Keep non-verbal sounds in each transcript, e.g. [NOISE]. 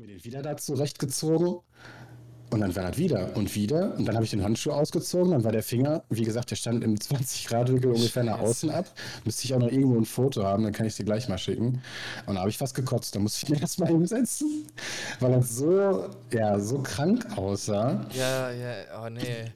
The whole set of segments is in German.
mir den wieder da zurechtgezogen. Und dann war das wieder und wieder. Und dann habe ich den Handschuh ausgezogen. Dann war der Finger, wie gesagt, der stand im [LAUGHS] 20-Grad-Winkel ungefähr nach außen ab. Müsste ich auch noch irgendwo ein Foto haben, dann kann ich dir gleich mal schicken. Und da habe ich fast gekotzt. Da musste ich mir [LAUGHS] erstmal hinsetzen, weil das so, ja, so krank aussah. Ja, ja, oh nee.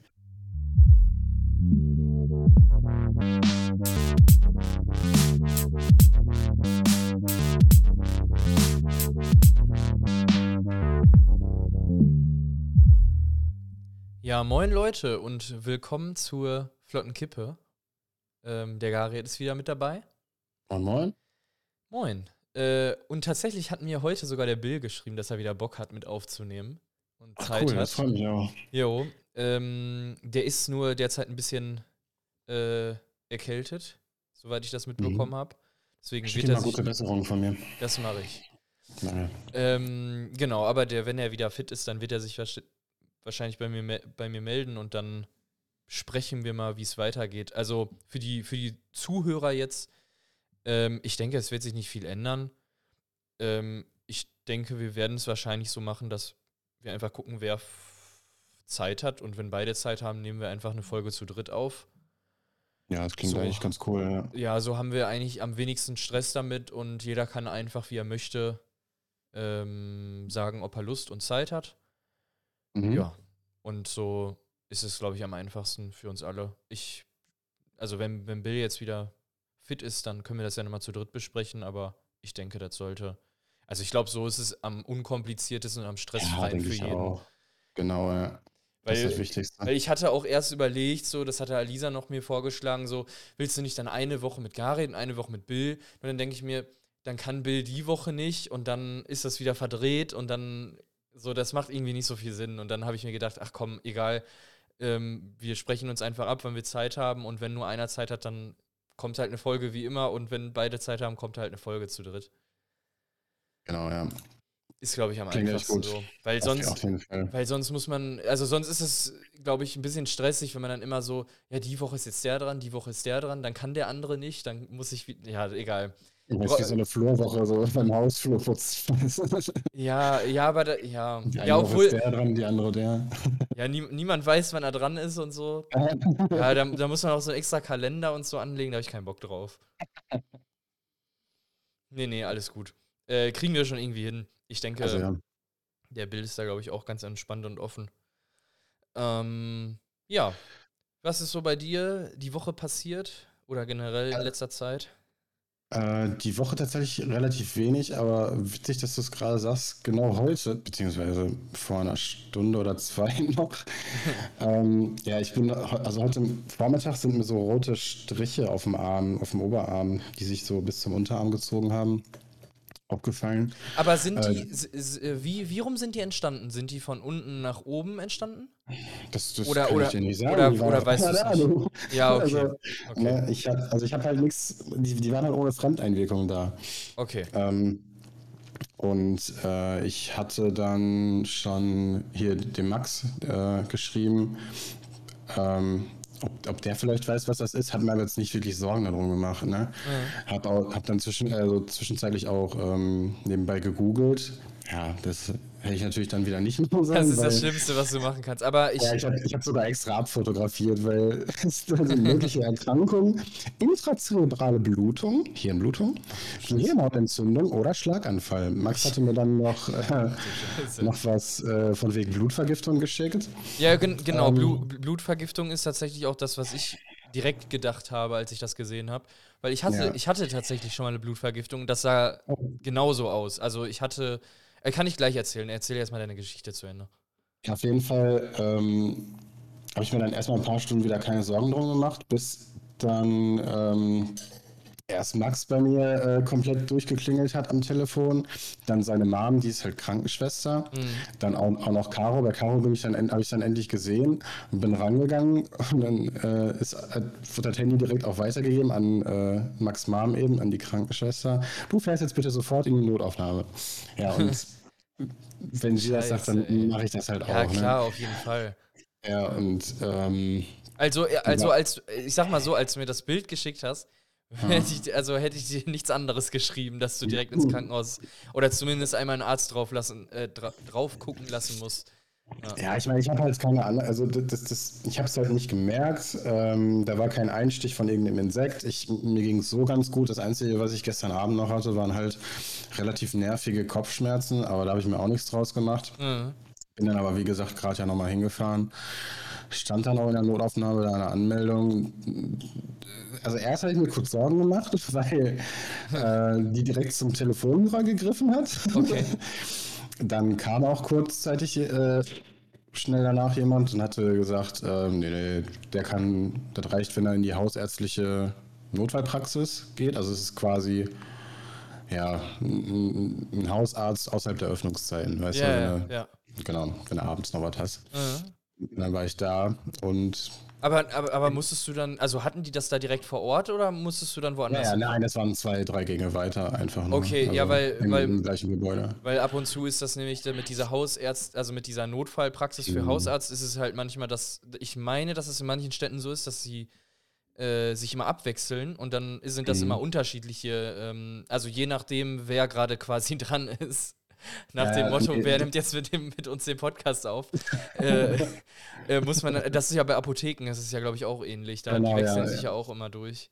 Ja, moin Leute und willkommen zur Flotten Kippe. Ähm, der Gareth ist wieder mit dabei. Moin, moin. Moin. Äh, und tatsächlich hat mir heute sogar der Bill geschrieben, dass er wieder Bock hat, mit aufzunehmen. Und Ach, Zeit cool, hat. das freut mich auch. Jo. Ähm, der ist nur derzeit ein bisschen äh, erkältet, soweit ich das mitbekommen habe. Deswegen Schick wird er sich. gute Besserung von mir. Das mache ich. Ähm, genau, aber der, wenn er wieder fit ist, dann wird er sich wahrscheinlich bei mir, bei mir melden und dann sprechen wir mal, wie es weitergeht. Also für die, für die Zuhörer jetzt, ähm, ich denke, es wird sich nicht viel ändern. Ähm, ich denke, wir werden es wahrscheinlich so machen, dass wir einfach gucken, wer Zeit hat und wenn beide Zeit haben, nehmen wir einfach eine Folge zu dritt auf. Ja, das klingt So. eigentlich ganz cool. Ja. Ja, so haben wir eigentlich am wenigsten Stress damit und jeder kann einfach, wie er möchte, ähm, sagen, ob er Lust und Zeit hat. Mhm. Ja. Und so ist es, glaube ich, am einfachsten für uns alle. Ich, also wenn, wenn Bill jetzt wieder fit ist, dann können wir das ja nochmal zu dritt besprechen, aber ich denke, das sollte. Also ich glaube, so ist es am unkompliziertesten und am Ja, stressfreien denke für jeden. auch. Genau, ja. Das ist Weil, das Wichtigste. weil ich hatte auch erst überlegt, so, das hatte Alisa noch mir vorgeschlagen, so, willst du nicht dann eine Woche mit Gareth und eine Woche mit Bill? Und dann denke ich mir, dann kann Bill die Woche nicht und dann ist das wieder verdreht und dann, so, das macht irgendwie nicht so viel Sinn. Und dann habe ich mir gedacht, ach komm, egal, ähm, wir sprechen uns einfach ab, wenn wir Zeit haben und wenn nur einer Zeit hat, dann kommt halt eine Folge wie immer und wenn beide Zeit haben, kommt halt eine Folge zu dritt. Genau, ja. Ist, glaube ich, am Klingt einfachsten gut. so. Weil sonst, weil sonst muss man, also sonst ist es, glaube ich, ein bisschen stressig, wenn man dann immer so, ja, die Woche ist jetzt der dran, die Woche ist der dran, dann kann der andere nicht, dann muss ich, ja, egal. Das ist wie so eine Flurwoche, so beim Hausflur putzt. Ja, ja, aber da, ja, Die eine ja, Woche ist obwohl, der dran, die andere der. ja, nie, niemand weiß, wann er dran ist und so. [LAUGHS] Ja, da, da muss man auch so einen extra Kalender und so anlegen, da habe ich keinen Bock drauf. Nee, nee, alles gut. Äh, kriegen wir schon irgendwie hin. Ich denke, Also ja. Der Bild ist da, glaube ich, auch ganz entspannt und offen. Ähm, ja. Was ist so bei dir die Woche passiert? Oder generell in letzter Zeit? Äh, die Woche tatsächlich relativ wenig, aber witzig, dass du es gerade sagst, genau heute, beziehungsweise vor einer Stunde oder zwei [LAUGHS] noch. ähm, ja, ich bin, also heute Vormittag sind mir so rote Striche auf dem Arm, auf dem Oberarm, die sich so bis zum Unterarm gezogen haben, aufgefallen. Aber sind die, Äh, s- äh, wie, wie rum sind die entstanden? Sind die von unten nach oben entstanden? Das, das Oder- kann oder- ich dir nicht sagen. oder- die oder auf weißt nicht? Ahnung. Ja, okay. Also, Okay. ne, ich hab, also habe halt nichts, die, die waren halt ohne Fremdeinwirkung da. Okay. Ähm, und äh, ich hatte dann schon hier dem Max äh, geschrieben, ähm, ob, ob der vielleicht weiß, was das ist, hat mir aber jetzt nicht wirklich Sorgen darum gemacht. Ne? Hab, auch, hab dann zwischen, also zwischenzeitlich auch ähm, nebenbei gegoogelt. Ja, das hätte ich natürlich dann wieder nicht machen sollen. Das ist das Schlimmste, was du machen kannst. Aber ich, ja, ich habe hab sogar extra abfotografiert, weil [LAUGHS] es eine mögliche Erkrankung, intrazerebrale Blutung, Hirnblutung, Gehirnhautentzündung oder Schlaganfall. Max hatte mir dann noch, äh, noch was äh, von wegen Blutvergiftung geschickt. Ja, gen genau. Ähm, Blu Blutvergiftung ist tatsächlich auch das, was ich direkt gedacht habe, als ich das gesehen habe. Weil ich hatte, Ja. ich hatte tatsächlich schon mal eine Blutvergiftung. Das sah genauso aus. Also ich hatte. Kann ich gleich erzählen. Erzähl erstmal deine Geschichte zu Ende. Auf jeden Fall ähm, habe ich mir dann erstmal ein paar Stunden wieder keine Sorgen drum gemacht, bis dann ähm, erst Max bei mir äh, komplett durchgeklingelt hat am Telefon, dann seine Mom, die ist halt Krankenschwester, dann auch, auch noch Caro. Bei Caro bin ich dann en- habe ich dann endlich gesehen und bin rangegangen und dann äh, ist, wird das Handy direkt auch weitergegeben an äh, Max Mom eben, an die Krankenschwester. Du fährst jetzt bitte sofort in die Notaufnahme. Ja, und [LAUGHS] wenn sie das sagt, dann mache ich das halt Ja, auch. klar, auf jeden Fall. Ne? Ja, und ähm, Also, äh, also Ja. als, ich sag mal so, als du mir das Bild geschickt hast, Ja. Hätte ich, also hätte ich dir nichts anderes geschrieben, dass du direkt ins Krankenhaus oder zumindest einmal einen Arzt drauf, lassen, äh, dra drauf gucken lassen musst. Ja, ja ich meine, ich habe halt keine andere, also das, das, ich habe es halt nicht gemerkt. Ähm, da war kein Einstich von irgendeinem Insekt. Ich, mir ging es so ganz gut. Das Einzige, was ich gestern Abend noch hatte, waren halt relativ nervige Kopfschmerzen, aber da habe ich mir auch nichts draus gemacht. Mhm. Bin dann aber, wie gesagt, gerade ja nochmal hingefahren stand dann auch in der Notaufnahme da eine Anmeldung. Also erst habe ich mir kurz Sorgen gemacht, [LAUGHS] weil äh, die direkt zum Telefonhörer gegriffen hat. Okay. [LAUGHS] Dann kam auch kurzzeitig äh, schnell danach jemand und hatte gesagt, äh, nee, nee, der kann, das reicht, wenn er in die hausärztliche Notfallpraxis geht. Also es ist quasi ja, ein, ein Hausarzt außerhalb der Öffnungszeiten, weißt ja, du? Ja, Genau, wenn du abends noch was hast. Mhm. Dann war ich da und. Aber, aber, aber musstest du dann, also hatten die das da direkt vor Ort oder musstest du dann woanders? Ja, nein, das waren zwei, drei Gänge weiter einfach nur. Okay, also ja, weil, im, weil, im gleichen Gebäude. Weil ab und zu ist das nämlich mit dieser Hausärzt, also mit dieser Notfallpraxis für mhm. Hausarzt, ist es halt manchmal, dass ich meine, dass es in manchen Städten so ist, dass sie äh, sich immer abwechseln und dann sind das mhm. immer unterschiedliche, ähm, also je nachdem, wer gerade quasi [LAUGHS] dran ist. Nach dem Motto, wer nimmt jetzt mit, dem, mit uns den Podcast auf? [LAUGHS] äh, äh, muss man, das ist ja bei Apotheken, das ist ja, glaube ich, auch ähnlich. Da genau, wechseln ja, sich ja auch immer durch.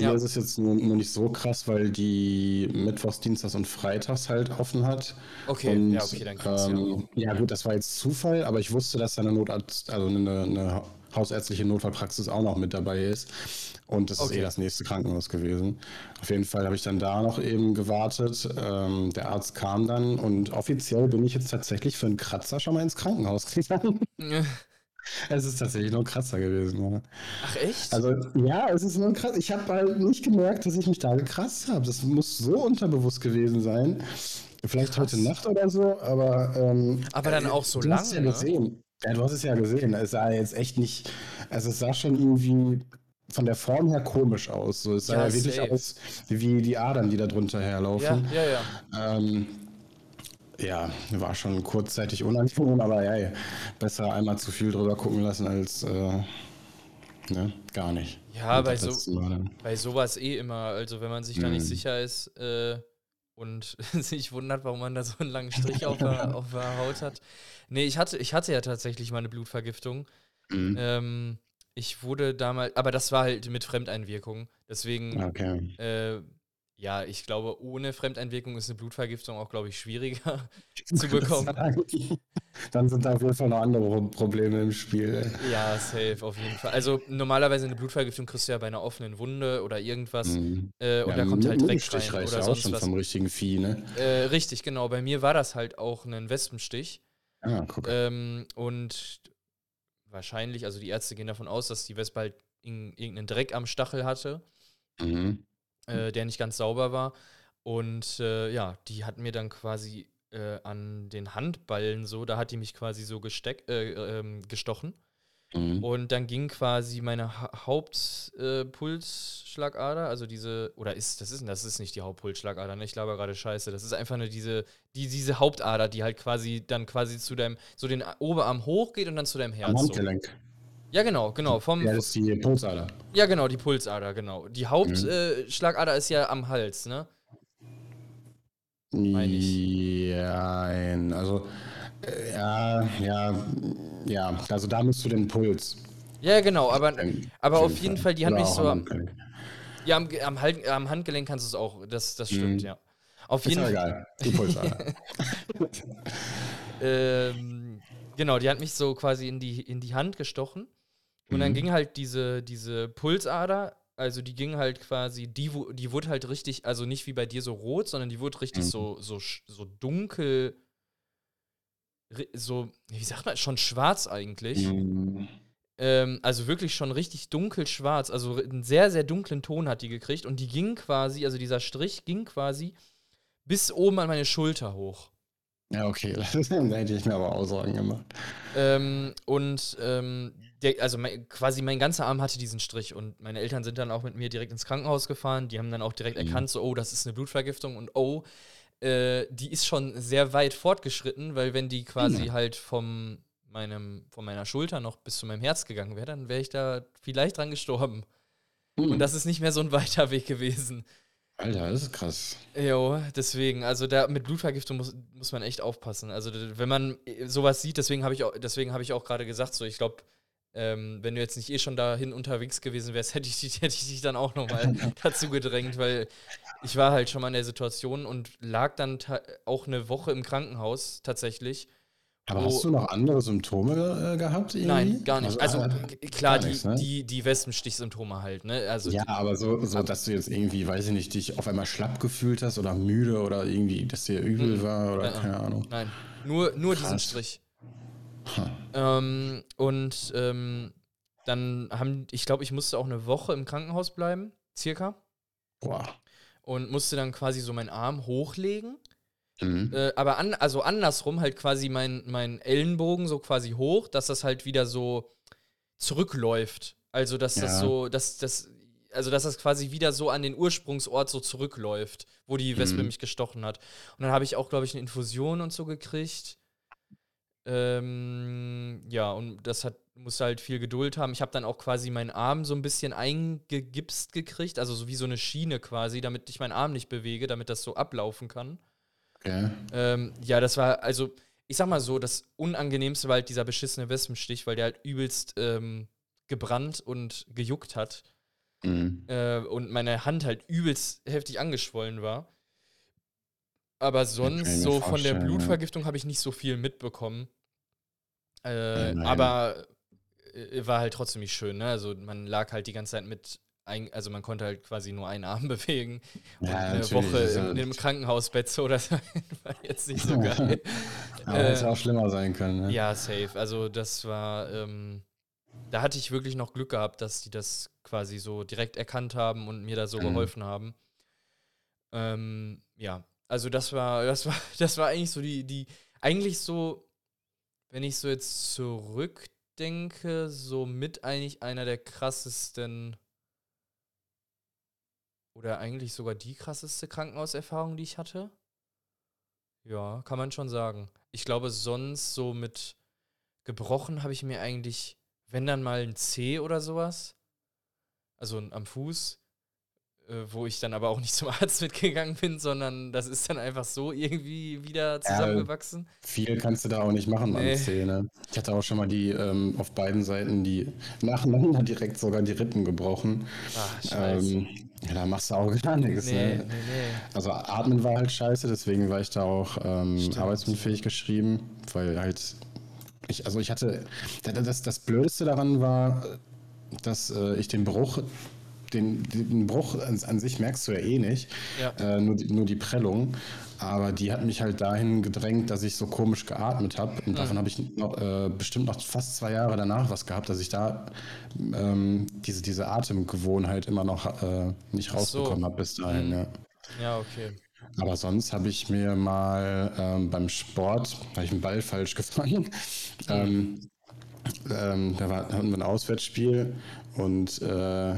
Ja, ja. ist jetzt nur, nur, nicht so krass, weil die Mittwochs, Dienstags und Freitags halt offen hat. Okay, und, ja, okay, dann kannst ähm, ja. Ja, gut, das war jetzt Zufall, aber ich wusste, dass da eine Notarzt, also eine, eine hausärztliche Notfallpraxis auch noch mit dabei ist. Und das okay. ist eh das nächste Krankenhaus gewesen. Auf jeden Fall habe ich dann da noch eben gewartet. Ähm, der Arzt kam dann und offiziell bin ich jetzt tatsächlich für einen Kratzer schon mal ins Krankenhaus gegangen. [LAUGHS] Es ist tatsächlich nur ein Kratzer gewesen. Ja. Ach echt? Also ja, es ist nur ein Kratzer. Ich habe halt nicht gemerkt, dass ich mich da gekratzt habe. Das muss so unterbewusst gewesen sein. Vielleicht Krass. heute Nacht oder so, aber. Ähm, aber dann auch so lange. Ja, ne? Ja, du hast es ja gesehen. Es sah jetzt echt nicht. Also es sah schon irgendwie von der Form her komisch aus. So, es sah ja, ja wirklich safe. aus wie die Adern, die da drunter herlaufen. Ja, ja, ja. Ähm, ja, war schon kurzzeitig unangenehm, aber ja, besser einmal zu viel drüber gucken lassen als äh, ne, gar nicht. Ja, bei, so, bei sowas eh immer. Also wenn man sich da nicht mhm. sicher ist äh, und [LAUGHS] sich wundert, warum man da so einen langen Strich auf, der, [LAUGHS] auf der Haut hat. Nee, ich hatte, ich hatte ja tatsächlich mal eine Blutvergiftung. Mhm. Ähm, ich wurde damals, aber das war halt mit Fremdeinwirkung. Deswegen, okay. äh, ja, ich glaube, ohne Fremdeinwirkung ist eine Blutvergiftung auch, glaube ich, schwieriger [LAUGHS] zu bekommen. [LAUGHS] Dann sind da auf jeden Fall noch andere Probleme im Spiel. Ja, safe, auf jeden Fall. Also normalerweise eine Blutvergiftung kriegst du ja bei einer offenen Wunde oder irgendwas mhm. äh, und ja, da kommt halt Dreck rein oder ja sonst auch schon was. vom richtigen Vieh, ne? Äh, richtig, genau. Bei mir war das halt auch ein Wespenstich. Ah, guck. Ähm, und wahrscheinlich, also die Ärzte gehen davon aus, dass die Wespe halt in, irgendeinen Dreck am Stachel hatte, mhm. äh, der nicht ganz sauber war. Und äh, ja, die hat mir dann quasi äh, an den Handballen so, da hat die mich quasi so gesteck, äh, ähm, gestochen. Mhm. Und dann ging quasi meine ha Hauptpulsschlagader, also diese, oder ist, das ist, das ist nicht die Hauptpulsschlagader, ne? Ich glaube gerade scheiße. Das ist einfach nur diese, die, diese Hauptader, die halt quasi dann quasi zu deinem, so den Oberarm hochgeht und dann zu deinem Herz. Am Handgelenk. So. Ja, genau, genau. Vom, ja, das ist die Pulsader. Ja, genau, die Pulsader, genau. Die Hauptschlagader mhm. äh, ist ja am Hals, ne? Meine ich. Ja, also äh, ja, ja, ja. Also da musst du den Puls. Ja, genau, aber, aber auf jeden Fall, die haben mich so. Am, ja, am, am, am, Handgelenk kannst du es auch. Das, das stimmt, mhm. ja. Auf ist jeden Fall. egal. Die Pulsader. [LAUGHS] ähm, genau, die hat mich so quasi in die, in die Hand gestochen. Und mhm. dann ging halt diese, diese Pulsader, also die ging halt quasi, die, die wurde halt richtig, also nicht wie bei dir so rot, sondern die wurde richtig mhm. so, so, so dunkel so, wie sagt man, schon schwarz eigentlich. Mhm. Ähm, also wirklich schon richtig dunkelschwarz. Also einen sehr, sehr dunklen Ton hat die gekriegt. Und die ging quasi, also dieser Strich ging quasi bis oben an meine Schulter hoch. Ja, okay. [LAUGHS] da hätte ich mir aber auch Sorgen gemacht. Ähm, und ähm, der, also mein, quasi mein ganzer Arm hatte diesen Strich. Und meine Eltern sind dann auch mit mir direkt ins Krankenhaus gefahren. Die haben dann auch direkt mhm. erkannt, so, oh, das ist eine Blutvergiftung. Und oh, äh, die ist schon sehr weit fortgeschritten, weil wenn die quasi mhm. halt vom meinem, von meiner Schulter noch bis zu meinem Herz gegangen wäre, dann wäre ich da vielleicht dran gestorben. Und das ist nicht mehr so ein [LAUGHS] weiter Weg gewesen. Alter, das ist krass. Jo, deswegen, also da mit Blutvergiftung muss, muss man echt aufpassen. Also wenn man äh, sowas sieht, deswegen habe ich auch, deswegen habe ich auch gerade gesagt, so ich glaube, ähm, wenn du jetzt nicht eh schon dahin unterwegs gewesen wärst, [LAUGHS] hätte ich dich, hätte ich dich dann auch nochmal [LAUGHS] dazu gedrängt, weil ich war halt schon mal in der Situation und lag dann auch eine Woche im Krankenhaus tatsächlich. Aber hast du noch andere Symptome äh, gehabt? Irgendwie? Nein, gar nicht. Also, äh, g- klar, die, nichts, ne? die, die Wespenstichsymptome halt, ne? Also ja, aber so, so, dass du jetzt irgendwie, weiß ich nicht, dich auf einmal schlapp gefühlt hast oder müde oder irgendwie, dass dir übel Mhm. war oder Äh, äh. keine Ahnung. Nein, nur, nur diesen. Strich. Ähm, und ähm, dann haben, ich glaube, ich musste auch eine Woche im Krankenhaus bleiben, circa. Boah. Und musste dann quasi so meinen Arm hochlegen. Mhm. Äh, aber an, also andersrum halt quasi mein, mein Ellenbogen so quasi hoch, dass das halt wieder so zurückläuft. Also, dass das Ja. so, dass das, also dass das quasi wieder so an den Ursprungsort so zurückläuft, wo die Wespe Mhm. mich gestochen hat. Und dann habe ich auch, glaube ich, eine Infusion und so gekriegt. Ähm, ja, und das hat, musste halt viel Geduld haben. Ich habe dann auch quasi meinen Arm so ein bisschen eingegipst gekriegt, also so wie so eine Schiene quasi, damit ich meinen Arm nicht bewege, damit das so ablaufen kann. Okay. Ähm, ja, das war, also, ich sag mal so, das Unangenehmste war halt dieser beschissene Wespenstich, weil der halt übelst ähm, gebrannt und gejuckt hat. Mhm. Äh, und meine Hand halt übelst heftig angeschwollen war. Aber sonst, so von der. Blutvergiftung habe ich nicht so viel mitbekommen. Äh, aber äh, war halt trotzdem nicht schön, ne? Also man lag halt die ganze Zeit mit, ein, also man konnte halt quasi nur einen Arm [LAUGHS] bewegen. Und Ja, eine natürlich, Woche in einem Krankenhausbett so, das [LAUGHS] war jetzt nicht so [LAUGHS] geil. Aber Äh, hätte auch schlimmer sein können, ne? Ja, safe. Also das war, ähm, da hatte ich wirklich noch Glück gehabt, dass die das quasi so direkt erkannt haben und mir da so Mhm. geholfen haben. Ähm, ja, also das war, das war, das war eigentlich so die, die, eigentlich so, wenn ich so jetzt zurückdenke, so mit eigentlich einer der krassesten oder eigentlich sogar die krasseste Krankenhauserfahrung, die ich hatte. Ja, kann man schon sagen. Ich glaube, sonst so mit gebrochen habe ich mir eigentlich, wenn dann mal ein C oder sowas, also am Fuß, äh, wo ich dann aber auch nicht [LAUGHS] zum Arzt mitgegangen bin, sondern das ist dann einfach so irgendwie wieder zusammengewachsen. Viel kannst du da auch nicht machen Nee. am Zeh, ne? Ich hatte auch schon mal die ähm, auf beiden Seiten die nacheinander direkt sogar die Rippen gebrochen. Ah, scheiße. Ähm, ja, da machst du auch gar nichts, nee, ne? nee, nee. Also atmen war halt scheiße, deswegen war ich da auch ähm, arbeitsunfähig geschrieben, weil halt ich, also ich hatte, das, das, das Blödeste daran war, dass äh, ich den Bruch, den, den Bruch an, an sich merkst du ja eh nicht, Ja. äh, nur, die, nur die Prellung, aber die hat mich halt dahin gedrängt, dass ich so komisch geatmet habe und davon habe ich noch, äh, bestimmt noch fast zwei Jahre danach was gehabt, dass ich da ähm, diese, diese Atemgewohnheit immer noch äh, nicht Ach so. rausbekommen habe bis dahin, Mhm. ja. Ja, okay. Aber sonst habe ich mir mal ähm, beim Sport, habe ich einen Ball falsch gefangen. ähm, ähm, da war, hatten wir ein Auswärtsspiel und äh,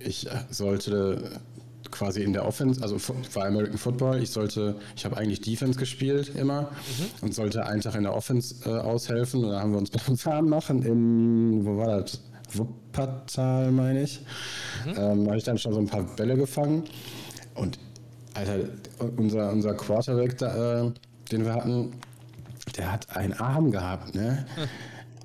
ich sollte quasi in der Offense, also war American Football, ich sollte, ich habe eigentlich Defense gespielt immer und sollte einen Tag in der Offense äh, aushelfen und da haben wir uns beim Fahren machen in, wo war das? Wuppertal, meine ich. Ähm, habe ich dann schon so ein paar Bälle gefangen und Alter, unser, unser Quarterback, da, äh, den wir hatten, der hat einen Arm gehabt, ne?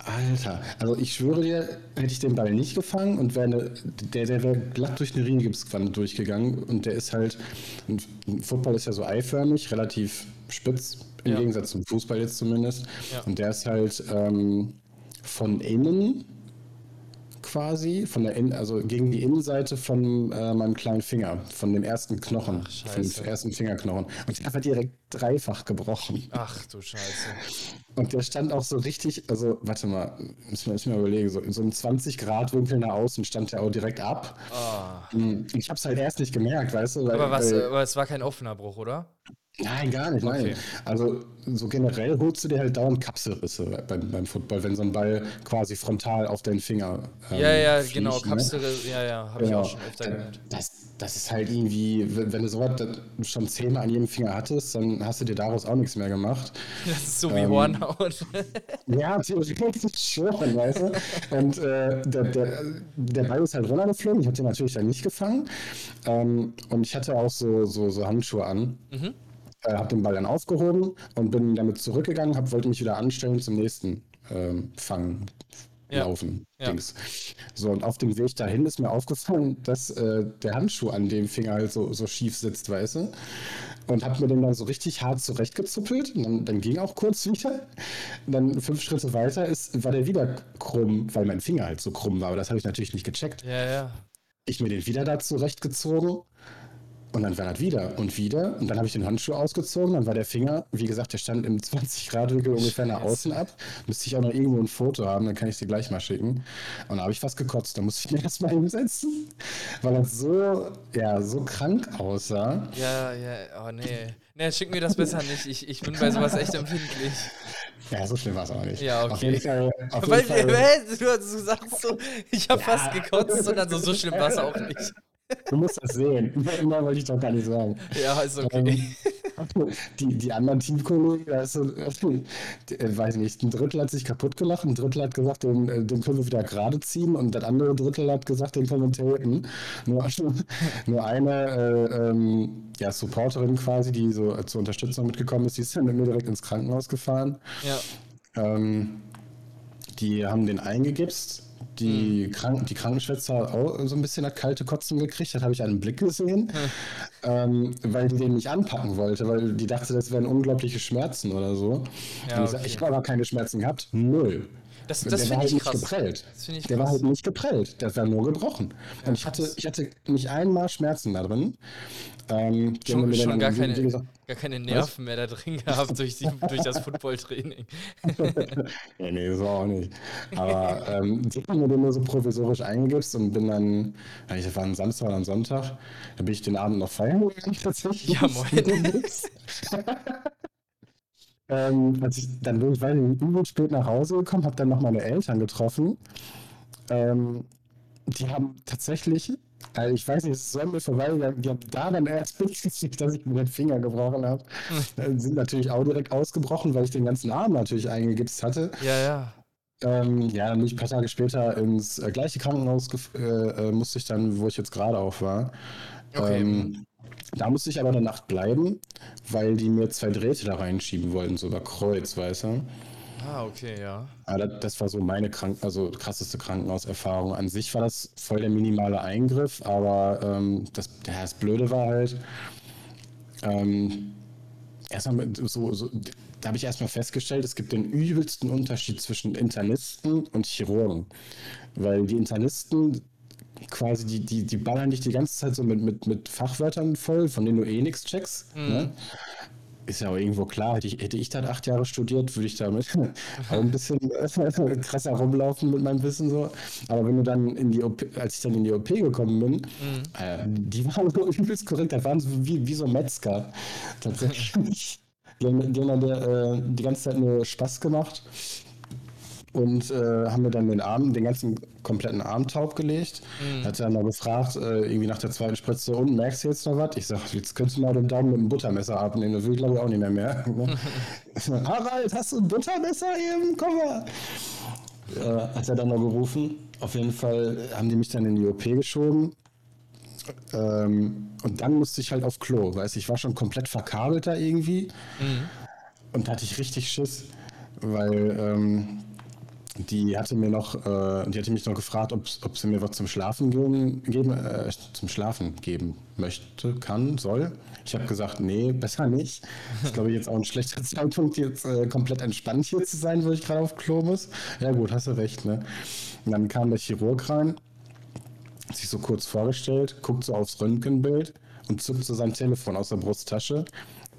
Alter, also ich schwöre dir, hätte ich den Ball nicht gefangen und wäre eine, der, der wäre glatt durch eine Riengipswand durchgegangen und der ist halt, und Football ist ja so eiförmig, relativ spitz, im Ja. Gegensatz zum Fußball jetzt zumindest. Ja. Und der ist halt ähm, von innen quasi, von der In also gegen die Innenseite von äh, meinem kleinen Finger, von dem ersten Knochen, Ach, von dem ersten Fingerknochen. Und der war direkt dreifach gebrochen. Ach du Scheiße. Und der stand auch so richtig, also warte mal, müssen wir, müssen wir überlegen, so in so einem 20-Grad-Winkel nach außen stand der auch direkt ab. Hm, Ich hab's halt erst nicht gemerkt, weißt du? Weil, Aber, was, weil, aber es war kein offener Bruch, oder? Nein, gar nicht, nein. Okay. Also so generell holst du dir halt dauernd Kapselrisse beim, beim Football, wenn so ein Ball quasi frontal auf deinen Finger ähm, Ja, ja, fliegt, genau, ne? Kapsel, ja, ja, habe ich Genau. auch schon öfter gehört. Das, das ist halt irgendwie, wenn wenn du sowas schon zehnmal an jedem Finger hattest, dann hast du dir daraus auch nichts mehr gemacht. [LAUGHS] Das ist so wie ähm, Hornhaut. [LAUGHS] Ja, theoretisch schon, weißt du? Und äh, der, der, der Ball ist halt runtergeflogen. Ich habe den natürlich dann nicht gefangen. Ähm, und ich hatte auch so, so, so Handschuhe an. Mhm. Äh, habe den Ball dann aufgehoben und bin damit zurückgegangen, hab, wollte mich wieder anstellen zum nächsten ähm, Fangen. Ja. Laufen. Ja. Dings. So, und auf dem Weg dahin ist mir aufgefallen, dass äh, der Handschuh an dem Finger halt so, so schief sitzt, weißt du? Und hab mir den dann so richtig hart zurechtgezuppelt. Und dann, dann ging auch kurz wieder. Dann fünf Schritte weiter ist, war der wieder krumm, weil mein Finger halt so krumm war. Aber das habe ich natürlich nicht gecheckt. Ja, ja. Ich mir den wieder da zurechtgezogen. Und dann war das wieder und wieder. Und dann habe ich den Handschuh ausgezogen. Dann war der Finger, wie gesagt, der stand im [LAUGHS] 20-Grad-Winkel ungefähr nach außen ab. Müsste ich auch noch irgendwo ein Foto haben, dann kann ich dir gleich mal schicken. Und da habe ich fast gekotzt. Da musste ich mir [LAUGHS] erstmal hinsetzen, weil das so, ja, so krank aussah. Ja, ja, oh nee. Nee, schick mir das besser nicht. Ich, ich bin bei sowas echt empfindlich. Ja, so schlimm war es auch nicht. Ja, Auf okay. jeden Fall. Auf Weil, jeden Fall hä, du, du sagst so, ich habe fast gekotzt und dann so, so schlimm war es auch nicht. Du musst das sehen. [LAUGHS] Immer wollte ich doch gar nicht sagen. Ja, ist okay. Ähm, [LAUGHS] Die, die anderen Teamkollegen, da ist so, äh, weiß nicht, ein Drittel hat sich kaputt gelacht, ein Drittel hat gesagt, den, äh, den können wir wieder gerade ziehen und das andere Drittel hat gesagt, den können wir tapen. Nur, [LAUGHS] nur eine äh, ähm, ja, Supporterin quasi, die so zur Unterstützung mitgekommen ist, die ist dann mit mir direkt ins Krankenhaus gefahren. Ja, Ähm, die haben den eingegipst. Die, Krank die Krankenschwester hat auch so ein bisschen das kalte Kotzen gekriegt, das habe ich an einem Blick gesehen, ähm, weil die den nicht anpacken wollte, weil die dachte, das wären unglaubliche Schmerzen oder so. Ja, okay. ich habe aber keine Schmerzen gehabt, null. Das, Der das war finde halt ich nicht krass. geprellt. Das ich Der war krass. halt nicht geprellt, der war nur gebrochen. Und ich hatte, krass. ich hatte nicht einmal Schmerzen da drin. Ähm, Schon, schon gar, keine, gesagt, gar keine Nerven mehr da drin gehabt durch, die, durch das Footballtraining. [LAUGHS] Nee, nee, so auch nicht. Aber ähm, die haben mir den nur so provisorisch eingegipst und bin dann, ja, das war ein Samstag oder ein Sonntag, da bin ich den Abend noch feiern gegangen tatsächlich. Ja, moin. [LAUGHS] [LAUGHS] ähm, als ich, dann bin ich weiß nicht, übel spät nach Hause gekommen, habe dann noch meine Eltern getroffen. Ähm, die haben tatsächlich, also ich weiß nicht, es ist so an mir vorbeigegangen, die haben da dann erst [LAUGHS] mitgekriegt, dass ich mir den Finger gebrochen habe. Dann sind natürlich auch direkt ausgebrochen, weil ich den ganzen Arm natürlich eingegipst hatte. Ja, ja. Ähm, ja, dann bin ich ein paar Tage später ins äh, gleiche Krankenhaus äh, äh, musste ich dann, wo ich jetzt gerade auch war. Okay. Ähm, da musste ich aber eine Nacht bleiben, weil die mir zwei Drähte da reinschieben wollten, so über Kreuz, weißt du? Ah, okay, ja. Aber das, das war so meine Krank also krasseste Krankenhauserfahrung. An sich war das voll der minimale Eingriff, aber ähm, das, ja, das Blöde war halt, ähm, erstmal so, so, da habe ich erstmal festgestellt, es gibt den übelsten Unterschied zwischen Internisten und Chirurgen. Weil die Internisten quasi, die, die, die ballern dich die ganze Zeit so mit, mit, mit Fachwörtern voll, von denen du eh nichts checkst. Ne? Ist ja auch irgendwo klar, hätte ich, hätte ich das acht Jahre studiert, würde ich damit [LAUGHS] auch ein bisschen [LAUGHS] krasser rumlaufen mit meinem Wissen so. Aber wenn du dann in die OP, als ich dann in die OP gekommen bin, äh, die waren so [LAUGHS] übelst korrekt, da waren so wie, wie so Metzger. Tatsächlich. Die haben, die haben dann, äh, die ganze Zeit nur Spaß gemacht und äh, haben mir dann den Arm, den ganzen kompletten Arm taub gelegt. Hat dann noch gefragt, äh, irgendwie nach der zweiten Spritze, und merkst du jetzt noch was? Ich sag, jetzt könntest du mal den Daumen mit dem Buttermesser abnehmen, das will ich glaube ich auch nicht mehr merken. [LAUGHS] Ne? [LAUGHS] Harald, hast du ein Buttermesser eben? Komm mal. Äh, hat er dann noch gerufen. Auf jeden Fall haben die mich dann in die OP geschoben. Ähm, und dann musste ich halt auf Klo, weißt du, ich war schon komplett verkabelt da irgendwie. Und da hatte ich richtig Schiss, weil ähm, die hatte mir noch, äh, die hatte mich noch gefragt, ob, ob sie mir was zum Schlafen geben, geben äh, zum Schlafen geben möchte, kann, soll. Ich habe gesagt, nee, besser nicht. Ist, glaube ich, jetzt auch ein schlechter [LAUGHS] Zeitpunkt, jetzt äh, komplett entspannt hier zu sein, wo ich gerade auf Klo muss. Ja gut, hast du recht, ne? Und dann kam der Chirurg rein, hat sich so kurz vorgestellt, guckt so aufs Röntgenbild und zückt so sein Telefon aus der Brusttasche.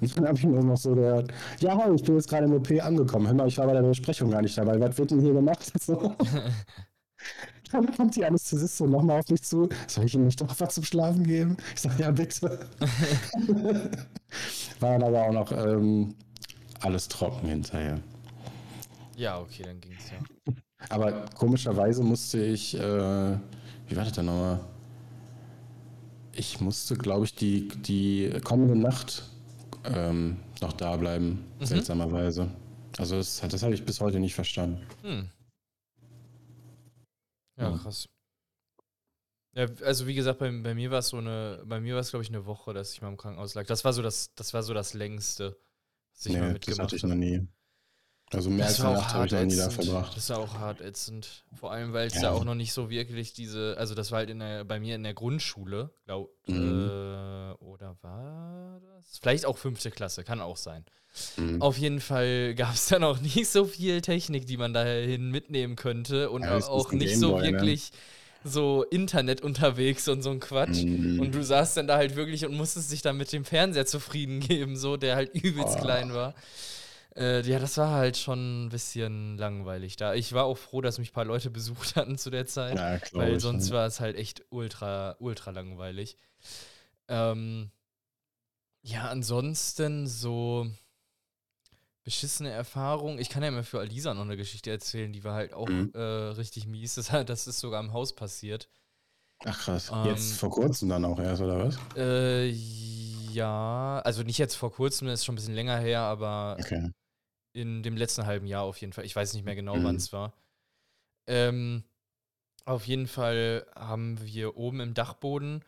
Und dann habe ich nur noch so gehört, ja, ich bin jetzt gerade im OP angekommen. Hör mal, ich war bei der Besprechung gar nicht dabei. Was wird denn hier gemacht? [LAUGHS] So. [LAUGHS] Dann kommt die Anästhesistin nochmal auf mich zu. Soll ich Ihnen nicht doch was zum Schlafen geben? Ich sage, ja, bitte. [LAUGHS] war dann aber auch noch ähm, alles trocken hinterher. Ja, okay, dann ging es ja. Aber komischerweise musste ich, äh, wie war das denn nochmal? Ich musste, glaube ich, die, die kommende Nacht ähm, noch da bleiben, mhm. seltsamerweise. Also das, das habe ich bis heute nicht verstanden. Hm. Ja, ja, krass. Ja, also wie gesagt, bei, bei mir war es so eine, bei mir war es, glaube ich, eine Woche, dass ich mal im Krankenhaus lag. Das war so das, das war so das längste, was ich nee, mal mitgemacht habe. Das hatte ich noch nie. Also mehr als eine Nacht habe ich noch nie da verbracht. Das war auch hart ätzend. Vor allem, weil es ja. ja. auch noch nicht so wirklich diese, also das war halt in der, bei mir in der Grundschule, glaub, mhm. äh, oder war das? Vielleicht auch fünfte Klasse, kann auch sein. Mhm. Auf jeden Fall gab es dann auch [LAUGHS] nicht so viel Technik, die man dahin mitnehmen könnte und ja, auch nicht Gameboy, so ne? wirklich ne? so Internet unterwegs und so ein Quatsch. Mhm. Und du saßt dann da halt wirklich und musstest dich dann mit dem Fernseher zufrieden geben, so der halt übelst oh. klein war. Äh, ja, das war halt schon ein bisschen langweilig da. Ich war auch froh, dass mich ein paar Leute [LAUGHS] besucht hatten zu der Zeit, ja, weil sonst war es halt echt ultra, ultra langweilig. Ähm, ja, ansonsten so beschissene Erfahrung. Ich kann ja mal für Alisa noch eine Geschichte erzählen, die war halt auch mhm. äh, richtig mies. Das, das, ist sogar im Haus passiert. Ach krass. Ähm, jetzt vor kurzem dann auch erst, oder was? Äh, ja, also nicht jetzt vor kurzem, das ist schon ein bisschen länger her, aber okay in dem letzten halben Jahr auf jeden Fall. Ich weiß nicht mehr genau, mhm. wann es war. Ähm, auf jeden Fall haben wir oben im Dachboden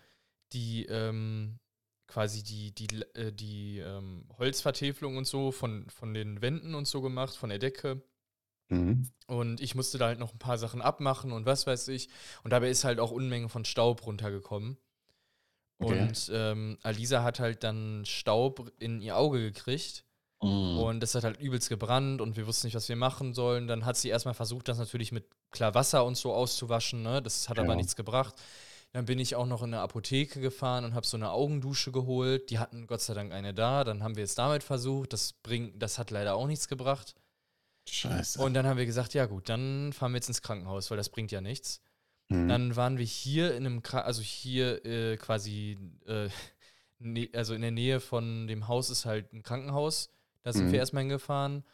die ähm, quasi die, die, äh, die ähm, Holzvertäfelung und so von, von den Wänden und so gemacht, von der Decke. Mhm. Und ich musste da halt noch ein paar Sachen abmachen und was weiß ich. Und dabei ist halt auch Unmenge von Staub runtergekommen. Okay. Und ähm, Alisa hat halt dann Staub in ihr Auge gekriegt. Mhm. Und das hat halt übelst gebrannt und wir wussten nicht, was wir machen sollen. Dann hat sie erstmal versucht, das natürlich mit klar Wasser und so auszuwaschen. Ne? Das hat ja. aber nichts gebracht. Dann bin ich auch noch in eine Apotheke gefahren und habe so eine Augendusche geholt. Die hatten Gott sei Dank eine da. Dann haben wir es damit versucht. Das, bringt, das hat leider auch nichts gebracht. Scheiße. Und dann haben wir gesagt, ja gut, dann fahren wir jetzt ins Krankenhaus, weil das bringt ja nichts. Mhm. Dann waren wir hier in einem, also hier äh, quasi, äh, [LAUGHS] ne also in der Nähe von dem Haus ist halt ein Krankenhaus. Da sind mhm. wir erstmal hingefahren.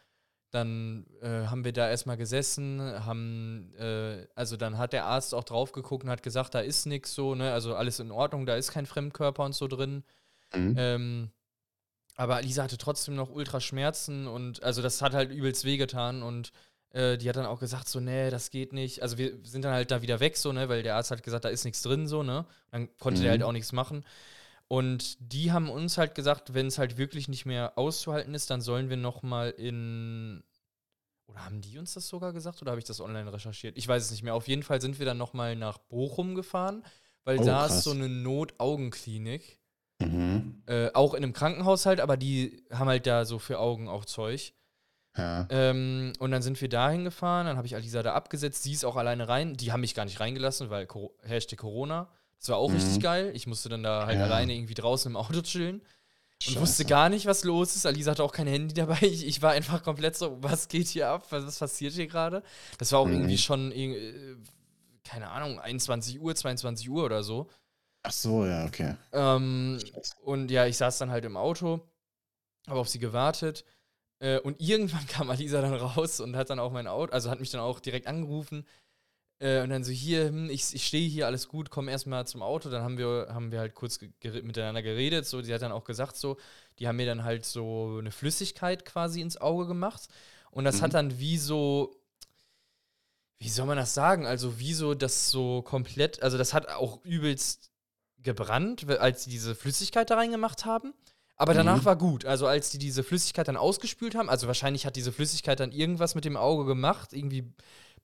Dann äh, haben wir da erstmal gesessen, haben, äh, also dann hat der Arzt auch drauf geguckt und hat gesagt, da ist nichts so, ne, also alles in Ordnung, da ist kein Fremdkörper und so drin. Mhm. Ähm, aber Lisa hatte trotzdem noch Ultraschmerzen und also das hat halt übelst wehgetan und äh, die hat dann auch gesagt, so, nee, das geht nicht. Also wir sind dann halt da wieder weg, so, ne, weil der Arzt hat gesagt, da ist nichts drin, so, ne. Dann konnte mhm. der halt auch nichts machen. Und die haben uns halt gesagt, wenn es halt wirklich nicht mehr auszuhalten ist, dann sollen wir noch mal in oder haben die uns das sogar gesagt oder habe ich das online recherchiert? Ich weiß es nicht mehr. Auf jeden Fall sind wir dann noch mal nach Bochum gefahren, weil oh, da krass. ist so eine Not-Augenklinik. Mhm. Äh, auch in einem Krankenhaus halt, aber die haben halt da so für Augen auch Zeug. Ja. Ähm, und dann sind wir da hingefahren, dann habe ich Alisa da abgesetzt, sie ist auch alleine rein. Die haben mich gar nicht reingelassen, weil Hashtag Corona. Das war auch mhm. richtig geil. Ich musste dann da halt ja. alleine irgendwie draußen im Auto chillen. Und Scheiße. wusste gar nicht, was los ist. Alisa hatte auch kein Handy dabei. Ich, ich, war einfach komplett so, was geht hier ab? Was, was passiert hier gerade? Das war auch mhm. irgendwie schon, äh, keine Ahnung, 21 Uhr, 22 Uhr oder so. Ach so, ja, okay. Ähm, und ja, ich saß dann halt im Auto, habe auf sie gewartet. Äh, und irgendwann [LAUGHS] kam Alisa dann raus und hat dann auch mein Auto, also hat mich dann auch direkt angerufen äh, und dann so, hier, hm, ich, ich stehe hier, alles gut, komm erstmal zum Auto. Dann haben wir, haben wir halt kurz miteinander geredet. So, die hat dann auch gesagt, so, die haben mir dann halt so eine Flüssigkeit quasi ins Auge gemacht. Und das mhm. hat dann wie so, wie soll man das sagen? Also, wie so das so komplett, also das hat auch übelst gebrannt, als sie diese Flüssigkeit da reingemacht haben. Aber danach mhm. war gut. Also als die diese Flüssigkeit dann ausgespült haben, also wahrscheinlich hat diese Flüssigkeit dann irgendwas mit dem Auge gemacht, irgendwie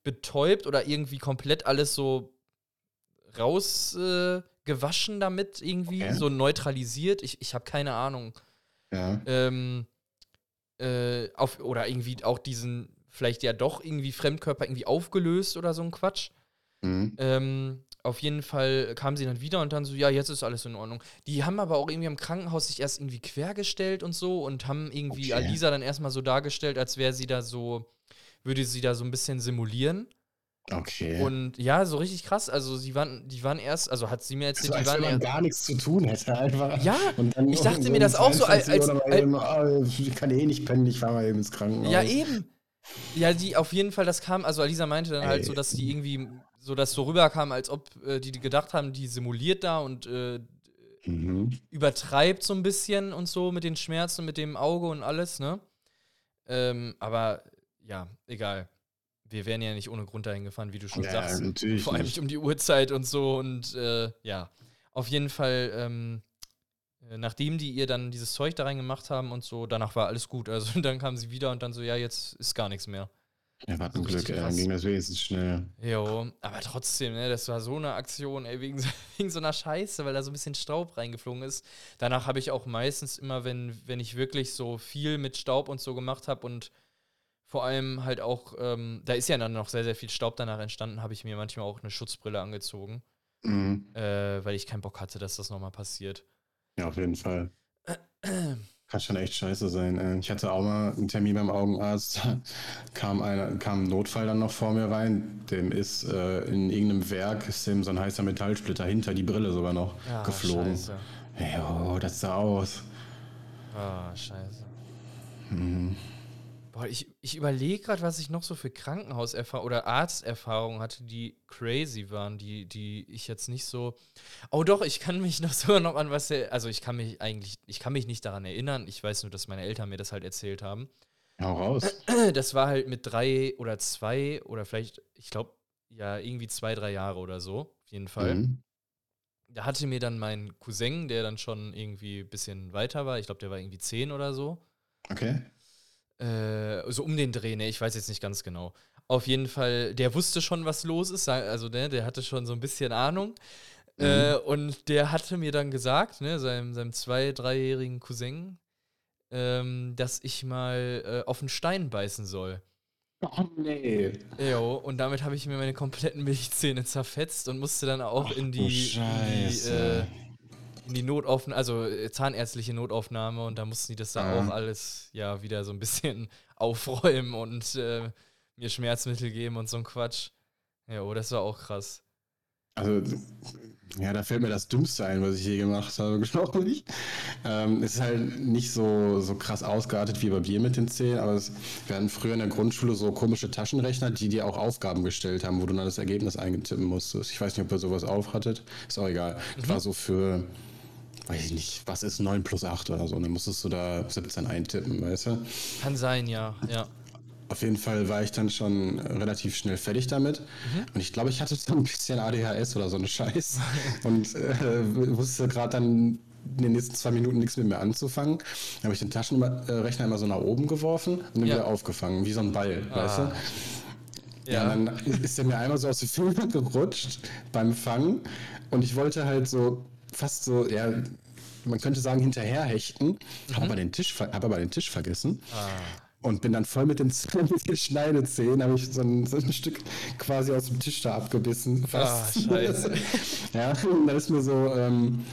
betäubt oder irgendwie komplett alles so rausgewaschen äh, damit, irgendwie, okay. so neutralisiert. Ich, ich habe keine Ahnung. Ja. Ähm, äh, auf, oder irgendwie auch diesen, vielleicht ja doch irgendwie Fremdkörper irgendwie aufgelöst oder so ein Quatsch. Mhm. Ähm, auf jeden Fall kam sie dann wieder und dann so, ja, jetzt ist alles in Ordnung. Die haben aber auch irgendwie im Krankenhaus sich erst irgendwie quergestellt und so und haben irgendwie okay. Alisa dann erstmal so dargestellt, als wäre sie da so würde sie da so ein bisschen simulieren. Okay. Und ja, so richtig krass. Also sie waren, die waren erst, also hat sie mir erzählt, so, die als waren wenn man gar nichts zu tun hätte einfach. Ja, ich dachte mir das auch so, als- 22 Uhr als- mal eben, oh, ich kann eh nicht pennen, ich fahre mal eben ins Krankenhaus. Ja, eben. Ja, die auf jeden Fall, das kam, also Alisa meinte dann halt Ey. so, dass die irgendwie, so dass so rüberkam, als ob äh, die, die gedacht haben, die simuliert da und äh, Mhm. übertreibt so ein bisschen und so mit den Schmerzen, mit dem Auge und alles, ne? Ähm, aber ja, egal. Wir wären ja nicht ohne Grund dahin gefahren, wie du schon Ja, sagst. natürlich Vor allem nicht. um die Uhrzeit und so und äh, ja. Auf jeden Fall, ähm, äh, nachdem die ihr dann dieses Zeug da reingemacht haben und so, danach war alles gut. Also [LAUGHS] dann kam sie wieder und dann so, ja, jetzt ist gar nichts mehr. Ja, war ein Glück, ey, dann ging das wenigstens schnell. Jo, aber trotzdem, ne, das war so eine Aktion, ey, wegen, [LAUGHS] so- wegen so einer Scheiße, weil da so ein bisschen Staub reingeflogen ist. Danach habe ich auch meistens immer, wenn, wenn ich wirklich so viel mit Staub und so gemacht habe und vor allem halt auch, ähm, da ist ja dann noch sehr, sehr viel Staub danach entstanden, habe ich mir manchmal auch eine Schutzbrille angezogen, Mhm. äh, weil ich keinen Bock hatte, dass das nochmal passiert. Ja, auf jeden Fall. [CLEARS THROAT] Kann schon echt scheiße sein. Ich hatte auch mal einen Termin beim Augenarzt. [LAUGHS] Kam, einer, kam ein Notfall dann noch vor mir rein. Dem ist äh, in irgendeinem Werk ist dem so ein heißer Metallsplitter hinter die Brille sogar noch Ah, geflogen. Scheiße. Jo, das sah aus. Ah, scheiße. Mhm. Boah, ich, ich überlege gerade, was ich noch so für Krankenhauserfahrung oder Arzterfahrungen hatte, die crazy waren, die, die ich jetzt nicht so. Oh doch, ich kann mich [LAUGHS] noch sogar noch an was. Also ich kann mich eigentlich, ich kann mich nicht daran erinnern. Ich weiß nur, dass meine Eltern mir das halt erzählt haben. Hau raus. [CLEARS THROAT] Das war halt mit drei oder zwei oder vielleicht, ich glaube, ja, irgendwie zwei, drei Jahre oder so, auf jeden Fall. Mhm. Da hatte mir dann mein Cousin, der dann schon irgendwie ein bisschen weiter war, ich glaube, der war irgendwie zehn oder so, Okay. Äh, so um den Dreh, ne? Ich weiß jetzt nicht ganz genau. Auf jeden Fall, der wusste schon, was los ist. Also, ne, der hatte schon so ein bisschen Ahnung. Mhm. Äh, und der hatte mir dann gesagt, ne, seinem, seinem zwei-, dreijährigen Cousin, ähm, dass ich mal äh, auf einen Stein beißen soll. Oh nee. Jo, und damit habe ich mir meine kompletten Milchzähne zerfetzt und musste dann auch in die, in die, äh, in die Notaufnahme, also äh, zahnärztliche Notaufnahme und da mussten die das dann Ah. auch alles ja wieder so ein bisschen [LAUGHS] aufräumen und äh, mir Schmerzmittel geben und so ein Quatsch. Ja, oh, das war auch krass. Also, ja, da fällt mir das Dümmste ein, was ich je gemacht habe, [LAUGHS] glaube ich. Ähm, es ist halt nicht so, so krass ausgeartet wie bei Bier mit den Zähnen, aber es, wir hatten früher in der Grundschule so komische Taschenrechner, die dir auch Aufgaben gestellt haben, wo du dann das Ergebnis eingetippen musstest. Ich weiß nicht, ob ihr sowas aufhattet. Ist auch egal. Das war so für, weiß ich nicht, was ist 9 plus 8 oder so. Und dann musstest du da 17 eintippen, weißt du? Kann sein, ja. ja. Auf jeden Fall war ich dann schon relativ schnell fertig damit. Und ich glaube, ich hatte so ein bisschen ADHS oder so einen Scheiß. [LAUGHS] und äh, wusste gerade dann in den nächsten zwei Minuten nichts mit mir anzufangen. Dann habe ich den Taschenrechner immer so nach oben geworfen und dann Ja. wieder aufgefangen, wie so ein Ball, weißt du? Ah. Ja, dann ist er mir einmal so aus den Fingern gerutscht beim Fangen. Und ich wollte halt so fast so, ja, man könnte sagen, hinterherhechten. Habe aber, den Tisch hab aber den Tisch vergessen. Ah. Und bin dann voll [LAUGHS] mit den, Schneidezähnen, habe ich so ein, so ein Stück quasi aus dem Tisch da abgebissen. Fast. Ah, scheiße. [LAUGHS] ja, und dann ist mir so ähm,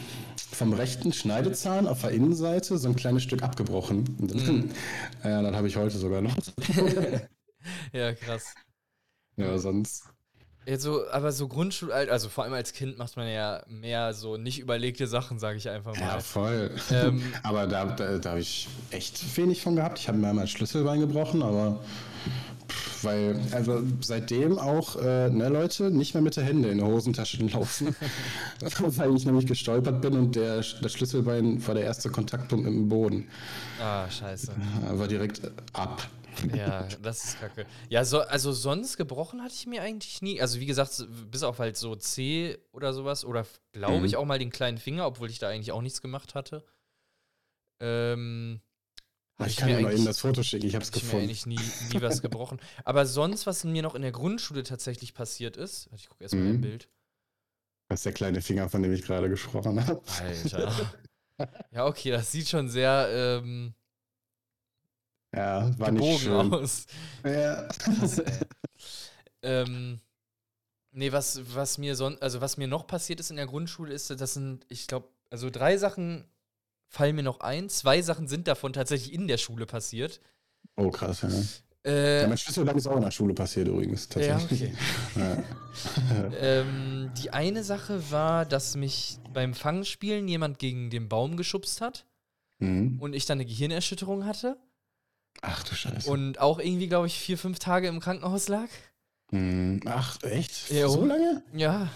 vom rechten Schneidezahn auf der Innenseite so ein kleines Stück abgebrochen. Mhm. [LAUGHS] Ja, das habe ich heute sogar noch. Ja, krass. ja, sonst. Ja, so, aber so Grundschulalter, also vor allem als Kind macht man ja mehr so nicht überlegte Sachen, sage ich einfach Ja, mal. voll. Ähm, [LAUGHS] aber da, da, da habe ich echt wenig von gehabt. Ich habe mir einmal das Schlüsselbein gebrochen, aber pff, weil, also seitdem auch, äh, ne Leute, nicht mehr mit der Hände in der Hosentasche laufen. [LAUGHS] [LAUGHS] weil ich nämlich gestolpert bin und der, das Schlüsselbein war der erste Kontaktpunkt mit dem Boden. Ah, scheiße. War direkt ab. [LAUGHS] Ja, das ist kacke. Ja, so, also sonst gebrochen hatte ich mir eigentlich nie. Also wie gesagt, bis auf halt so C oder sowas oder glaube Mhm. ich auch mal den kleinen Finger, obwohl ich da eigentlich auch nichts gemacht hatte. Ähm, Ich kann dir mal eben das Foto schicken, ich habe es hatte ich mir gefunden. eigentlich nie, nie was gebrochen. Aber sonst, was mir noch in der Grundschule tatsächlich passiert ist, warte, ich gucke erstmal ein Mhm. Bild. Das ist der kleine Finger, von dem ich gerade gesprochen habe. Alter. [LAUGHS] ja, okay, das sieht schon sehr ähm, Ja, war nicht schön. aus. Ja. [LAUGHS] Krass, ey. ähm, nee, was, was mir son also was mir noch passiert ist in der Grundschule, ist, das sind, ich glaube, also drei Sachen fallen mir noch ein. Zwei Sachen sind davon tatsächlich in der Schule passiert. Oh, krass, ja. Äh, ja, mein Schlüsselbein ist auch in der Schule passiert übrigens. Tatsächlich. [LAUGHS] Ja, okay. [LAUGHS] ja. ähm, die eine Sache war, dass mich beim Fangspielen jemand gegen den Baum geschubst hat mhm. und ich dann eine Gehirnerschütterung hatte. Ach du Scheiße. Und auch irgendwie, glaube ich, vier, fünf Tage im Krankenhaus lag. Mhm. Ach, echt? Ja, so lange? Ja.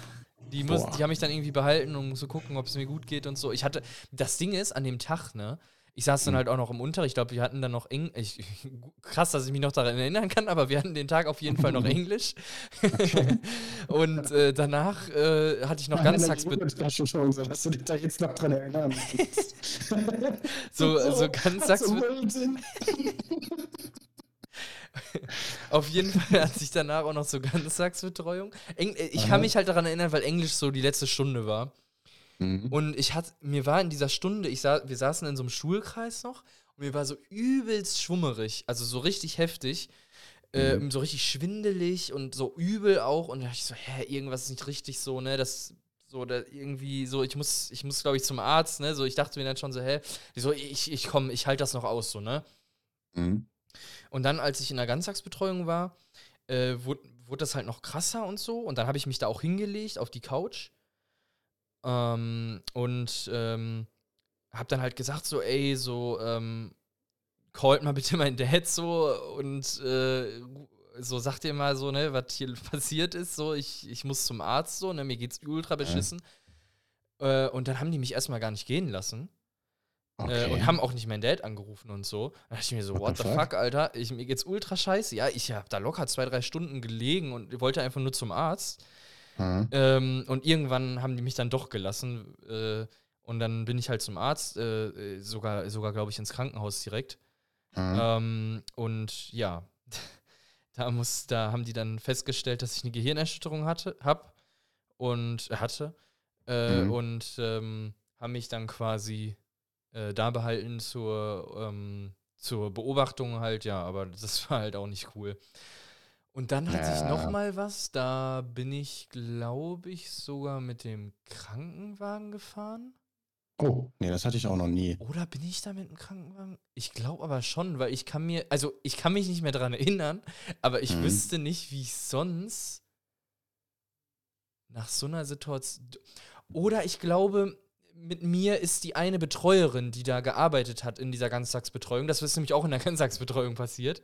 Die, muss, die haben mich dann irgendwie behalten, um zu gucken, ob es mir gut geht und so. Ich hatte, das Ding ist, an dem Tag, ne, ich saß dann mhm. halt auch noch im Unterricht. Ich glaube, wir hatten dann noch Englisch. [LAUGHS] Krass, dass ich mich noch daran erinnern kann, aber wir hatten den Tag auf jeden Fall noch [LAUGHS] Englisch. [LAUGHS] und äh, danach äh, hatte ich noch ja, Ganztagsbetreuung. schon so, dass du dich da jetzt noch dran erinnern so, so, so Ganztagsbetreuung. Auf jeden Fall hatte ich danach auch noch so Ganztagsbetreuung. Äh, ich kann mich halt daran erinnern, weil Englisch so die letzte Stunde war. Mhm. Und ich hatte, mir war in dieser Stunde, ich sah, wir saßen in so einem Schulkreis noch und mir war so übelst schwummerig, also so richtig heftig. Äh, mhm. So richtig schwindelig und so übel auch. Und da dachte ich so, hä, irgendwas ist nicht richtig so, ne? Das so, da irgendwie so, ich muss, ich muss, glaube ich, zum Arzt, ne? So, ich dachte mir dann schon so, hä, so, ich, ich komm, ich halte das noch aus, so, ne? Mhm. Und dann, als ich in der Ganztagsbetreuung war, äh, wurde, wurde das halt noch krasser und so. Und dann habe ich mich da auch hingelegt auf die Couch ähm, und ähm, hab dann halt gesagt, so, ey, so, ähm, callt mal bitte [LAUGHS] mein Dad so und äh, so sagt ihr mal so, ne, was hier [LAUGHS] passiert ist, so, ich, ich muss zum Arzt, so, ne, mir geht's ultra beschissen. Ja. Äh, und dann haben die mich erstmal gar nicht gehen lassen. Äh, okay. Äh, und haben auch nicht meinen Dad angerufen und so. Da dachte ich mir so, what, what the fuck, fuck Alter? Ich, mir geht's ultra scheiße. Ja, ich hab da locker zwei, drei Stunden gelegen und wollte einfach nur zum Arzt. Mhm. Ähm, und irgendwann haben die mich dann doch gelassen. Äh, und dann bin ich halt zum Arzt, äh, sogar, sogar glaube ich, ins Krankenhaus direkt. Mhm. Ähm, und ja, [LAUGHS] da, muss, da haben die dann festgestellt, dass ich eine Gehirnerschütterung hatte, hab und hatte. Äh, mhm. Und ähm, haben mich dann quasi äh, da behalten zur, ähm, zur Beobachtung halt, ja, aber das [LAUGHS] war halt auch nicht cool. Und dann hatte ja. ich noch mal was, da bin ich, glaube ich, sogar mit dem Krankenwagen gefahren. Oh, nee, das hatte ich auch noch nie. Oder bin ich da mit dem Krankenwagen? Ich glaube aber schon, weil ich kann mir, also ich kann mich nicht mehr daran erinnern, aber ich mhm. wüsste nicht, wie ich sonst nach so einer Situation. Oder ich glaube, mit mir ist die eine Betreuerin, die da gearbeitet hat in dieser Ganztagsbetreuung. Das ist nämlich auch in der [LAUGHS] Ganztagsbetreuung passiert.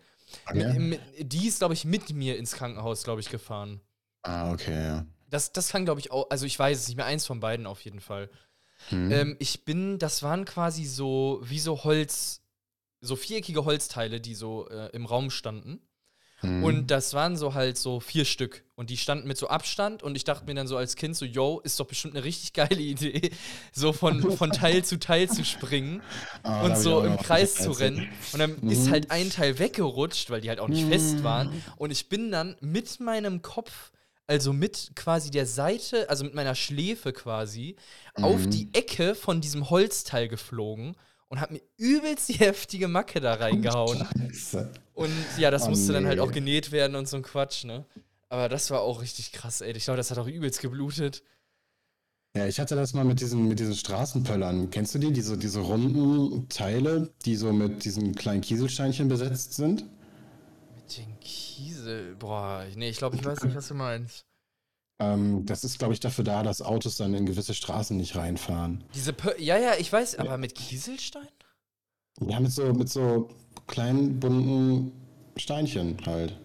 Ja. Mit, mit, die ist, glaube ich, mit mir ins Krankenhaus, glaube ich, gefahren. Ah, okay, ja. Das, das kann, glaube ich, auch, also ich weiß es nicht mehr, eins von beiden auf jeden Fall. Hm. Ähm, ich bin, das waren quasi so, wie so Holz, so viereckige Holzteile, die so äh, im Raum standen. Mhm. Und das waren so halt so vier Stück. Und die standen mit so Abstand. Und ich dachte mir dann so als Kind so, yo, ist doch bestimmt eine richtig geile Idee, [LAUGHS] so von, von Teil zu Teil zu springen [LAUGHS] ah, und so im Kreis zu rennen. Und dann mhm. ist halt ein Teil weggerutscht, weil die halt auch nicht mhm. fest waren. Und ich bin dann mit meinem Kopf also mit quasi der Seite, also mit meiner Schläfe quasi, mhm. auf die Ecke von diesem Holzteil geflogen und hat mir übelst die [LAUGHS] heftige Macke da reingehauen. Scheiße. Und ja, das oh, musste nee. dann halt auch genäht werden und so ein Quatsch, ne? Aber das war auch richtig krass, ey. Ich glaube, das hat auch übelst geblutet. Ja, ich hatte das mal mit diesen, mit diesen Straßenpöllern. Kennst du die? Diese, diese runden Teile, die so mit diesen kleinen Kieselsteinchen besetzt sind? Mit den Kiesel? Boah, nee, ich glaube, ich weiß nicht, was du meinst. Ähm, das ist, glaube ich, dafür da, dass Autos dann in gewisse Straßen nicht reinfahren. Diese Pö ja, ja, ich weiß, aber mit Kieselstein? Ja, mit so, mit so kleinen bunten Steinchen halt.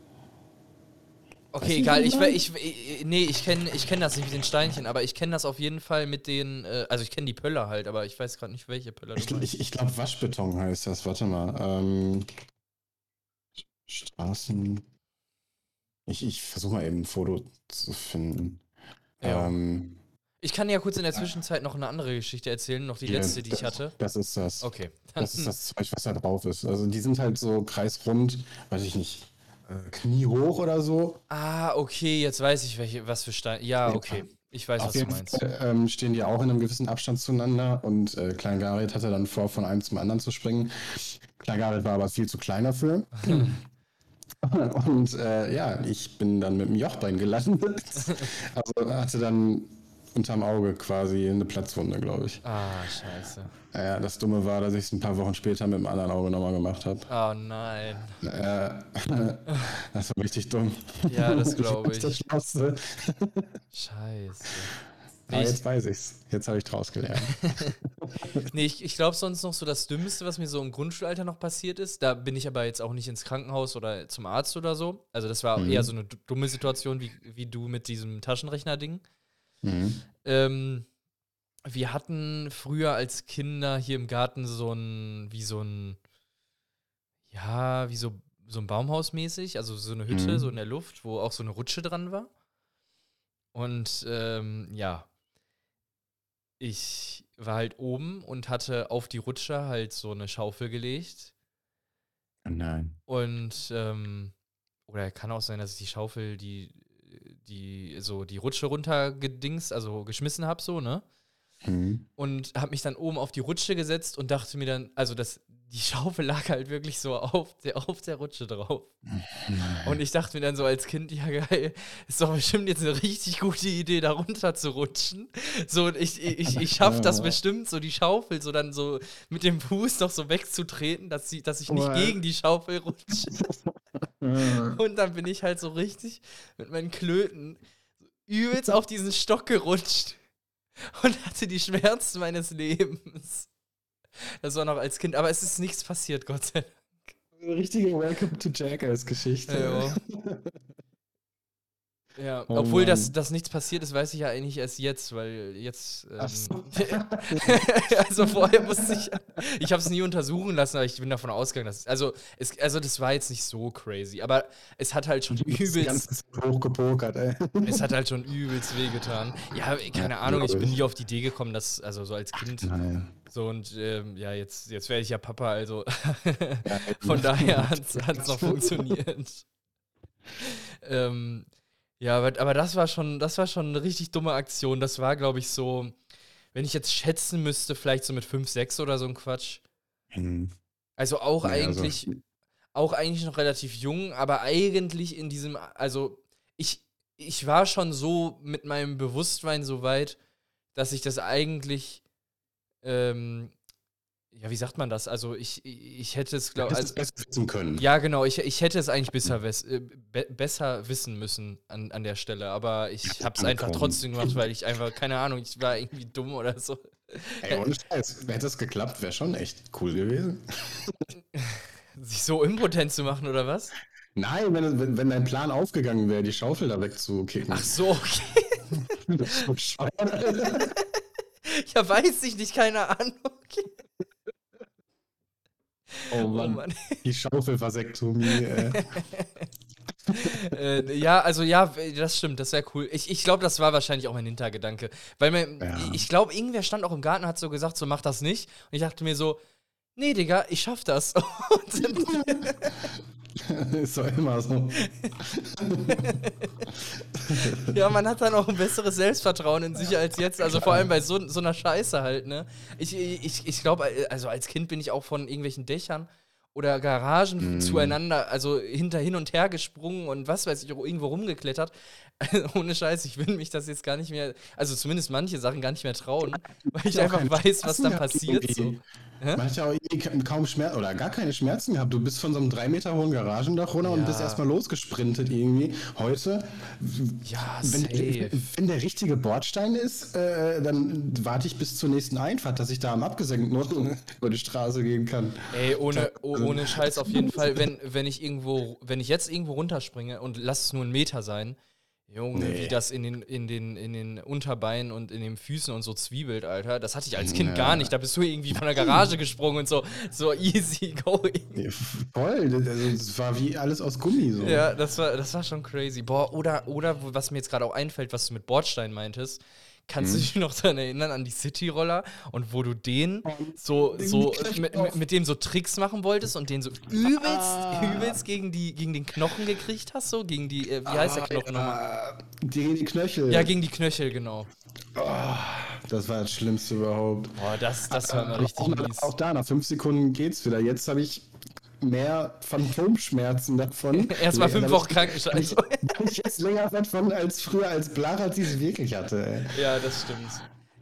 Okay, egal. Ich, ich, ich, nee, ich kenne ich kenn das nicht mit den Steinchen, aber ich kenne das auf jeden Fall mit den. Äh, also, ich kenne die Pöller halt, aber ich weiß gerade nicht, welche Pöller. Ich, ich, ich glaube, Waschbeton heißt das. Warte mal. Ähm, Straßen. Ich, ich versuche mal eben ein Foto zu finden. Ja. Ähm, ich kann ja kurz in der Zwischenzeit noch eine andere Geschichte erzählen, noch die ja, letzte, die das, ich hatte. Das ist das. Okay. Das ist das Zeug, was da drauf ist. Also die sind halt so kreisrund, weiß ich nicht, äh, kniehoch oder so. Ah, okay, jetzt weiß ich, welche, was für Steine. Ja, okay. Ich weiß, Auf was du meinst. Fall, ähm, stehen die auch in einem gewissen Abstand zueinander und äh, Klein Gareth hatte dann vor, von einem zum anderen zu springen. Klein Gareth war aber viel zu kleiner für. [LAUGHS] [LAUGHS] Und äh, ja, ich bin dann mit dem Jochbein gelandet. [LAUGHS] Also hatte dann unterm Auge quasi eine Platzwunde, glaube ich. Ah, scheiße. Ja, das Dumme war, dass ich es ein paar Wochen später mit dem anderen Auge nochmal gemacht habe. Oh nein. Ja, [LAUGHS] das war richtig dumm. Ja, das glaube ich. Das Schlauste. Scheiße. Aber jetzt weiß ich's. Jetzt habe ich draus gelernt. [LAUGHS] nee, ich, ich glaube sonst noch so das Dümmste, was mir so im Grundschulalter noch passiert ist. Da bin ich aber jetzt auch nicht ins Krankenhaus oder zum Arzt oder so. Also das war mhm. eher so eine dumme Situation wie, wie du mit diesem Taschenrechner-Ding. Mhm. Ähm, wir hatten früher als Kinder hier im Garten so ein, wie so ein, ja, wie so, so ein Baumhaus mäßig, also so eine Hütte, mhm. so in der Luft, wo auch so eine Rutsche dran war. Und ähm, ja, ich war halt oben und hatte auf die Rutsche halt so eine Schaufel gelegt. Nein. Und, ähm, oder kann auch sein, dass ich die Schaufel, die, die, so die Rutsche runtergedings, also geschmissen habe, so, ne? Mhm. Und habe mich dann oben auf die Rutsche gesetzt und dachte mir dann, also das, die Schaufel lag halt wirklich so auf der, auf der Rutsche drauf. Und ich dachte mir dann so als Kind, ja geil, ist doch bestimmt jetzt eine richtig gute Idee, da runter zu rutschen. So, und ich, ich, ich schaffe das bestimmt, so die Schaufel so dann so mit dem Fuß noch so wegzutreten, dass, sie, dass ich nicht gegen die Schaufel rutsche. [LAUGHS] und dann bin ich halt so richtig mit meinen Klöten übelst auf diesen Stock gerutscht und hatte die Schmerzen meines Lebens. Das war noch als Kind, aber es ist nichts passiert, Gott sei Dank. Eine richtige Welcome to Jackass-Geschichte. Ja. [LAUGHS] Ja, oh obwohl das, das nichts passiert ist, weiß ich ja eigentlich erst jetzt, weil jetzt. Ähm, so. [LAUGHS] also vorher wusste ich. Ich habe es nie untersuchen lassen, aber ich bin davon ausgegangen, dass. Also, es, also das war jetzt nicht so crazy, aber es hat halt schon übelst. Ganz hochgepokert, ey. Es hat halt schon übelst wehgetan. Ja, keine ja, Ahnung, ich bin nie auf die Idee gekommen, dass, also so als Kind. Nein. So und ähm, ja, jetzt, jetzt werde ich ja Papa, also [LAUGHS] von daher hat es noch funktioniert. [LAUGHS] ähm, ja, aber, aber das war schon, das war schon eine richtig dumme Aktion. Das war, glaube ich, so, wenn ich jetzt schätzen müsste, vielleicht so mit 5, 6 oder so ein Quatsch. Mhm. Also auch ja, eigentlich, also. auch eigentlich noch relativ jung, aber eigentlich in diesem, also ich, ich war schon so mit meinem Bewusstsein so weit, dass ich das eigentlich ähm, ja, wie sagt man das? Also ich, ich hätte es, glaube ich. Also, besser wissen können. Ja, genau. Ich, ich hätte es eigentlich besser, äh, be besser wissen müssen an, an der Stelle. Aber ich habe es einfach trotzdem gemacht, weil ich einfach, keine Ahnung, ich war irgendwie dumm oder so. Ey, ohne Scheiß. Hätte es geklappt, wäre schon echt cool gewesen. [LAUGHS] Sich so impotent zu machen, oder was? Nein, wenn, wenn, wenn dein Plan aufgegangen wäre, die Schaufel da wegzukicken. Ach so, okay. [LAUGHS] das ist so [LAUGHS] ja, weiß ich nicht, keine Ahnung. [LAUGHS] Oh Mann. Oh Mann. Die Schaufelvasektomie. [LAUGHS] Äh. äh, ja, also ja, das stimmt, das wäre cool. Ich, ich glaube, das war wahrscheinlich auch mein Hintergedanke. Weil mein, ja. ich glaube, irgendwer stand auch im Garten und hat so gesagt, so mach das nicht. Und ich dachte mir so, nee, Digga, ich schaff das. [LAUGHS] [LAUGHS] ist doch immer so. [LAUGHS] ja, man hat dann auch ein besseres Selbstvertrauen in sich als jetzt. Also vor allem bei so, so einer Scheiße halt, ne? Ich, ich, ich glaube, also als Kind bin ich auch von irgendwelchen Dächern oder Garagen mm. zueinander, also hinter hin und her gesprungen und was weiß ich, irgendwo rumgeklettert. [LAUGHS] Ohne Scheiß, ich will mich das jetzt gar nicht mehr, also zumindest manche Sachen gar nicht mehr trauen, weil ich einfach weiß, was dann passiert. So. Man hat ja auch kaum Schmerzen oder gar keine Schmerzen gehabt. Du bist von so einem drei Meter hohen Garagendach runter ja. und bist erstmal losgesprintet irgendwie. Heute, ja, wenn, wenn, der richtige Bordstein ist, äh, dann warte ich bis zur nächsten Einfahrt, dass ich da am abgesenkten [LAUGHS] über die Straße gehen kann. Ey, ohne, ohne Scheiß auf jeden Fall, wenn, wenn ich irgendwo, wenn ich jetzt irgendwo runterspringe und lass es nur ein Meter sein, Junge, nee. wie das in den, in, den, in den Unterbeinen und in den Füßen und so zwiebelt, Alter. Das hatte ich als Kind ja. gar nicht. Da bist du irgendwie von der Garage gesprungen und so, so easy going. Ja, voll. Also, das war wie alles aus Gummi so. Ja, das war, das war schon crazy. Boah, oder, oder was mir jetzt gerade auch einfällt, was du mit Bordstein meintest, Kannst mhm. du dich noch daran erinnern, an die City-Roller und wo du den so, so mit, mit, dem so Tricks machen wolltest und den so übelst, ah. übelst gegen, die, gegen den Knochen gekriegt hast, so? Gegen die, äh, wie heißt der ah, Knochen nochmal? Gegen die Knöchel. Ja, gegen die Knöchel, genau. Oh, das war das Schlimmste überhaupt. Boah, das, das war mal richtig auch, mies. Auch da, nach fünf Sekunden geht's wieder. Jetzt habe ich mehr Phantomschmerzen davon. [LAUGHS] Erstmal fünf Wochen Krankenschein. ich jetzt länger davon als früher als Blach, als ich es wirklich hatte. Ey. Ja, das stimmt.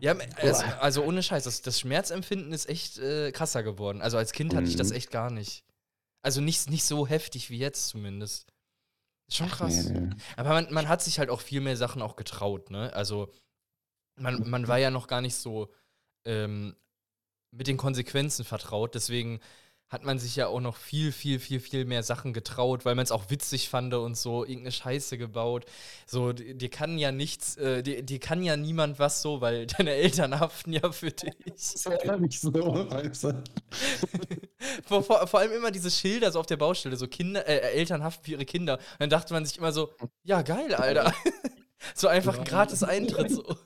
Ja, also, also, ohne Scheiß, das, das Schmerzempfinden ist echt äh, krasser geworden. Also als Kind hatte ich das mhm. echt gar nicht. Also nicht, nicht so heftig wie jetzt zumindest. Schon krass. Nee, nee. Aber man, man hat sich halt auch viel mehr Sachen auch getraut, ne? Also man, man war ja noch gar nicht so ähm, mit den Konsequenzen vertraut. Deswegen hat man sich ja auch noch viel, viel, viel, viel mehr Sachen getraut, weil man es auch witzig fand und so, irgendeine Scheiße gebaut. So, dir kann ja nichts, äh, dir, dir kann ja niemand was so, weil [LAUGHS] deine Eltern haften ja für dich. Das ist ja nicht so, du. [LAUGHS] vor, vor, vor, allem immer diese Schilder so auf der Baustelle, so Kinder, äh, Eltern haften für ihre Kinder. Und dann dachte man sich immer so, ja geil, Alter. [LAUGHS] so einfach ein gratis Eintritt so.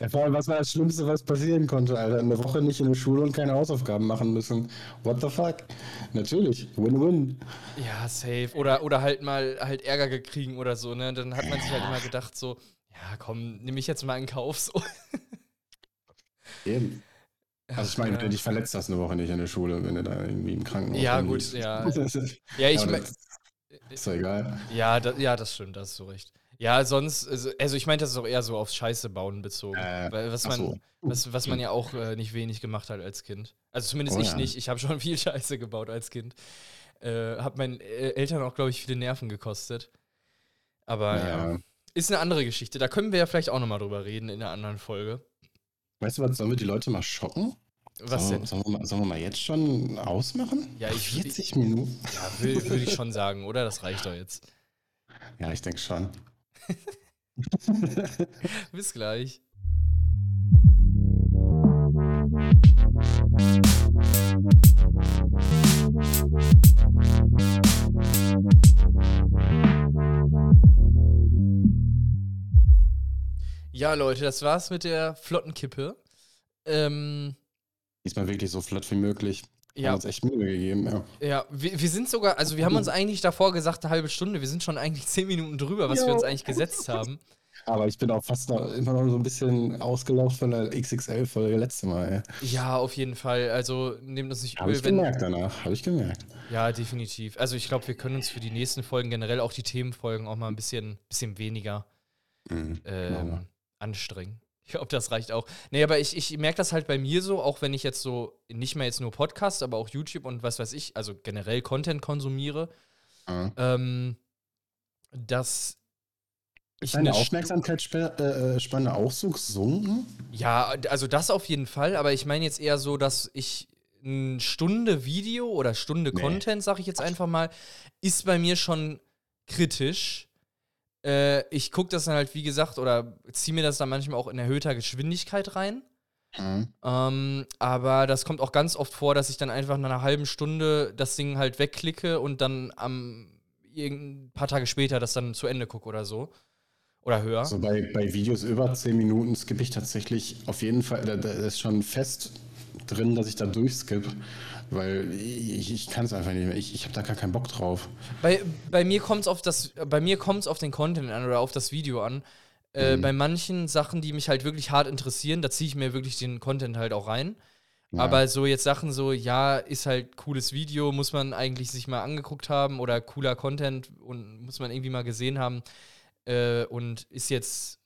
Ja, vor allem, was war das Schlimmste, was passieren konnte, Alter? Eine Woche nicht in der Schule und keine Hausaufgaben machen müssen. What the fuck? Natürlich, win-win. Ja, safe. Oder, oder halt mal halt Ärger gekriegen oder so, ne? Dann hat man sich halt immer gedacht, so, ja, komm, nimm ich jetzt mal in Kauf, so. Eben. Also ich meine, wenn du dich verletzt hast eine Woche nicht in der Schule, wenn du da irgendwie im Krankenhaus Ja, gut, ja. [LAUGHS] ja, ich meine. Ist doch egal. Ja, da, ja, das stimmt, da hast du recht. Ja, sonst, also, also ich meinte, das ist auch eher so aufs Scheiße bauen bezogen. Äh, was, man, so. was, was man ja auch äh, nicht wenig gemacht hat als Kind. Also zumindest oh, ich ja. nicht. Ich habe schon [LAUGHS] viel Scheiße gebaut als Kind. Äh, hat meinen äh, Eltern auch, glaube ich, viele Nerven gekostet. Aber ja. ja. Ist eine andere Geschichte. Da können wir ja vielleicht auch nochmal drüber reden in einer anderen Folge. Weißt du was, sollen wir die Leute mal schocken? Was sollen, denn? Sollen wir, mal, sollen wir, mal, jetzt schon ausmachen? Ja, ich, 40 Minuten? Ja, würde will ich schon sagen, oder? Das reicht doch jetzt. Ja, ich denke schon. [LAUGHS] Bis gleich. Ja, Leute, das war's mit der Flottenkippe. Ähm, Diesmal wirklich so flott wie möglich. Ja. Haben uns echt Mühe gegeben, ja. Ja, wir, wir sind sogar, also wir haben uns eigentlich davor gesagt, eine halbe Stunde, wir sind schon eigentlich [LAUGHS] zehn Minuten drüber, was jo. wir uns eigentlich gesetzt haben. Aber ich bin auch fast noch, immer noch so ein bisschen ausgelaucht von der XXL-Folge letzte Mal. Ja. ja, auf jeden Fall. Also nehmt uns nicht übel. Habe ich gemerkt danach, habe ich gemerkt. Ja, definitiv. Also ich glaube, wir können uns für die nächsten Folgen generell auch die Themenfolgen auch mal ein bisschen, bisschen weniger mhm, ähm, anstrengen. Ich glaube, das reicht auch. Nee, aber ich, ich merke das halt bei mir so, auch wenn ich jetzt so nicht mehr jetzt nur Podcasts, aber auch YouTube und was weiß ich, also generell Content konsumiere, mhm. ähm, dass ich Deine Aufmerksamkeitsspanne äh, auch so gesunken? Ja, also das auf jeden Fall, aber ich meine jetzt eher so, dass ich eine Stunde Video oder Stunde nee. Content, sag ich jetzt einfach mal, ist bei mir schon kritisch äh, ich gucke das dann halt, wie gesagt, oder ziehe mir das dann manchmal auch in erhöhter Geschwindigkeit rein. Mhm. Ähm, aber das kommt auch ganz oft vor, dass ich dann einfach nach einer halben Stunde das Ding halt wegklicke und dann am ein paar Tage später das dann zu Ende gucke oder so. Oder höher. Also bei, bei Videos über 10 Minuten skippe ich tatsächlich auf jeden Fall, da, da ist schon fest drin, dass ich da durchskippe. Weil ich, ich kann es einfach nicht mehr. Ich, ich habe da gar keinen Bock drauf. Bei, bei mir kommt es auf das, bei mir kommt auf den Content an oder auf das Video an. Äh, mhm. Bei manchen Sachen, die mich halt wirklich hart interessieren, da ziehe ich mir wirklich den Content halt auch rein. Ja. Aber so jetzt Sachen so, ja, ist halt cooles Video, muss man eigentlich sich mal angeguckt haben oder cooler Content und muss man irgendwie mal gesehen haben. Äh, und ist jetzt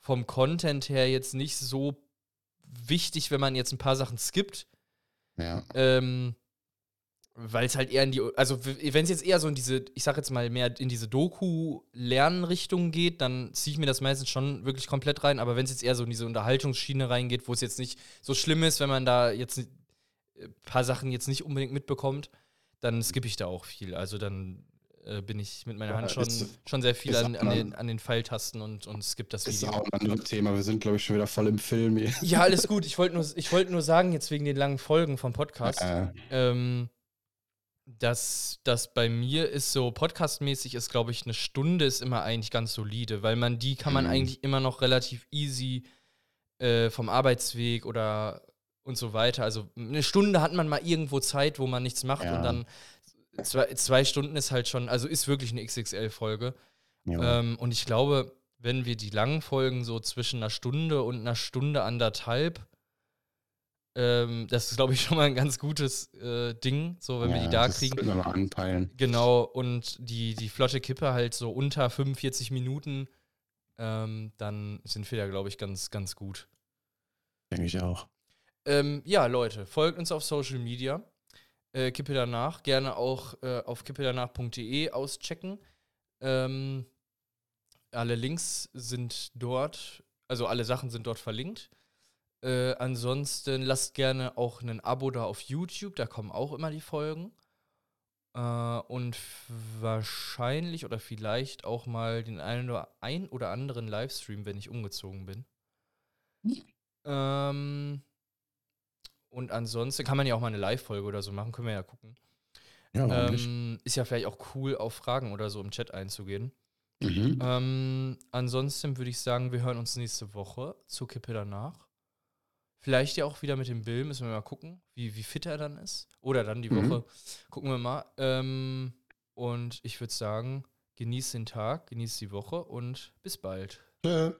vom Content her jetzt nicht so wichtig, wenn man jetzt ein paar Sachen skippt. Ja. Ähm, weil es halt eher in die, also wenn es jetzt eher so in diese, ich sag jetzt mal mehr in diese Doku-Lernrichtung geht, dann ziehe ich mir das meistens schon wirklich komplett rein. Aber wenn es jetzt eher so in diese Unterhaltungsschiene reingeht, wo es jetzt nicht so schlimm ist, wenn man da jetzt ein äh, paar Sachen jetzt nicht unbedingt mitbekommt, dann skippe ich da auch viel. Also dann äh, bin ich mit meiner Hand schon, ist, schon sehr viel an, an, den, an den Pfeiltasten und, und skip das Video. Ist auch ein anderes Thema. Wir sind, glaube ich, schon wieder voll im Film hier. Ja, alles gut. Ich wollte nur, wollt nur sagen, jetzt wegen den langen Folgen vom Podcast, äh. ähm, dass das bei mir ist so podcastmäßig ist, glaube ich, eine Stunde ist immer eigentlich ganz solide, weil man die kann man mhm. eigentlich immer noch relativ easy äh, vom Arbeitsweg oder und so weiter. Also eine Stunde hat man mal irgendwo Zeit, wo man nichts macht ja. und dann zwei, zwei Stunden ist halt schon, also ist wirklich eine XXL-Folge. Ja. Ähm, und ich glaube, wenn wir die langen Folgen so zwischen einer Stunde und einer Stunde anderthalb Ähm, das ist, glaube ich, [LAUGHS] schon mal ein ganz gutes äh, Ding, so wenn ja, wir die da das kriegen. Wir mal anpeilen. Genau, und die, die flotte Kippe halt so unter 45 Minuten, ähm, dann sind wir da, glaube ich, ganz, ganz gut. Denke ich auch. Ähm, ja, Leute, folgt uns auf Social Media. Äh, Kippe danach. Gerne auch äh, auf kippedanach.de auschecken. Ähm, alle Links sind dort, also alle Sachen sind dort verlinkt. Äh, ansonsten lasst gerne auch ein Abo da auf YouTube, da kommen auch immer die Folgen. Äh, und wahrscheinlich oder vielleicht auch mal den einen oder, ein oder anderen Livestream, wenn ich umgezogen bin. Mhm. Ähm, und ansonsten kann man ja auch mal eine Live-Folge oder so machen, können wir ja gucken. Ja, ähm, ist ja vielleicht auch cool, auf Fragen oder so im Chat einzugehen. Mhm. Ähm, ansonsten würde ich sagen, wir hören uns nächste Woche zur Kippe danach. Vielleicht ja auch wieder mit dem Bill, müssen wir mal gucken, wie, wie fit er dann ist. Oder dann die mhm. Woche. Gucken wir mal. Ähm, und ich würde sagen, genießt den Tag, genießt die Woche und bis bald. Ja.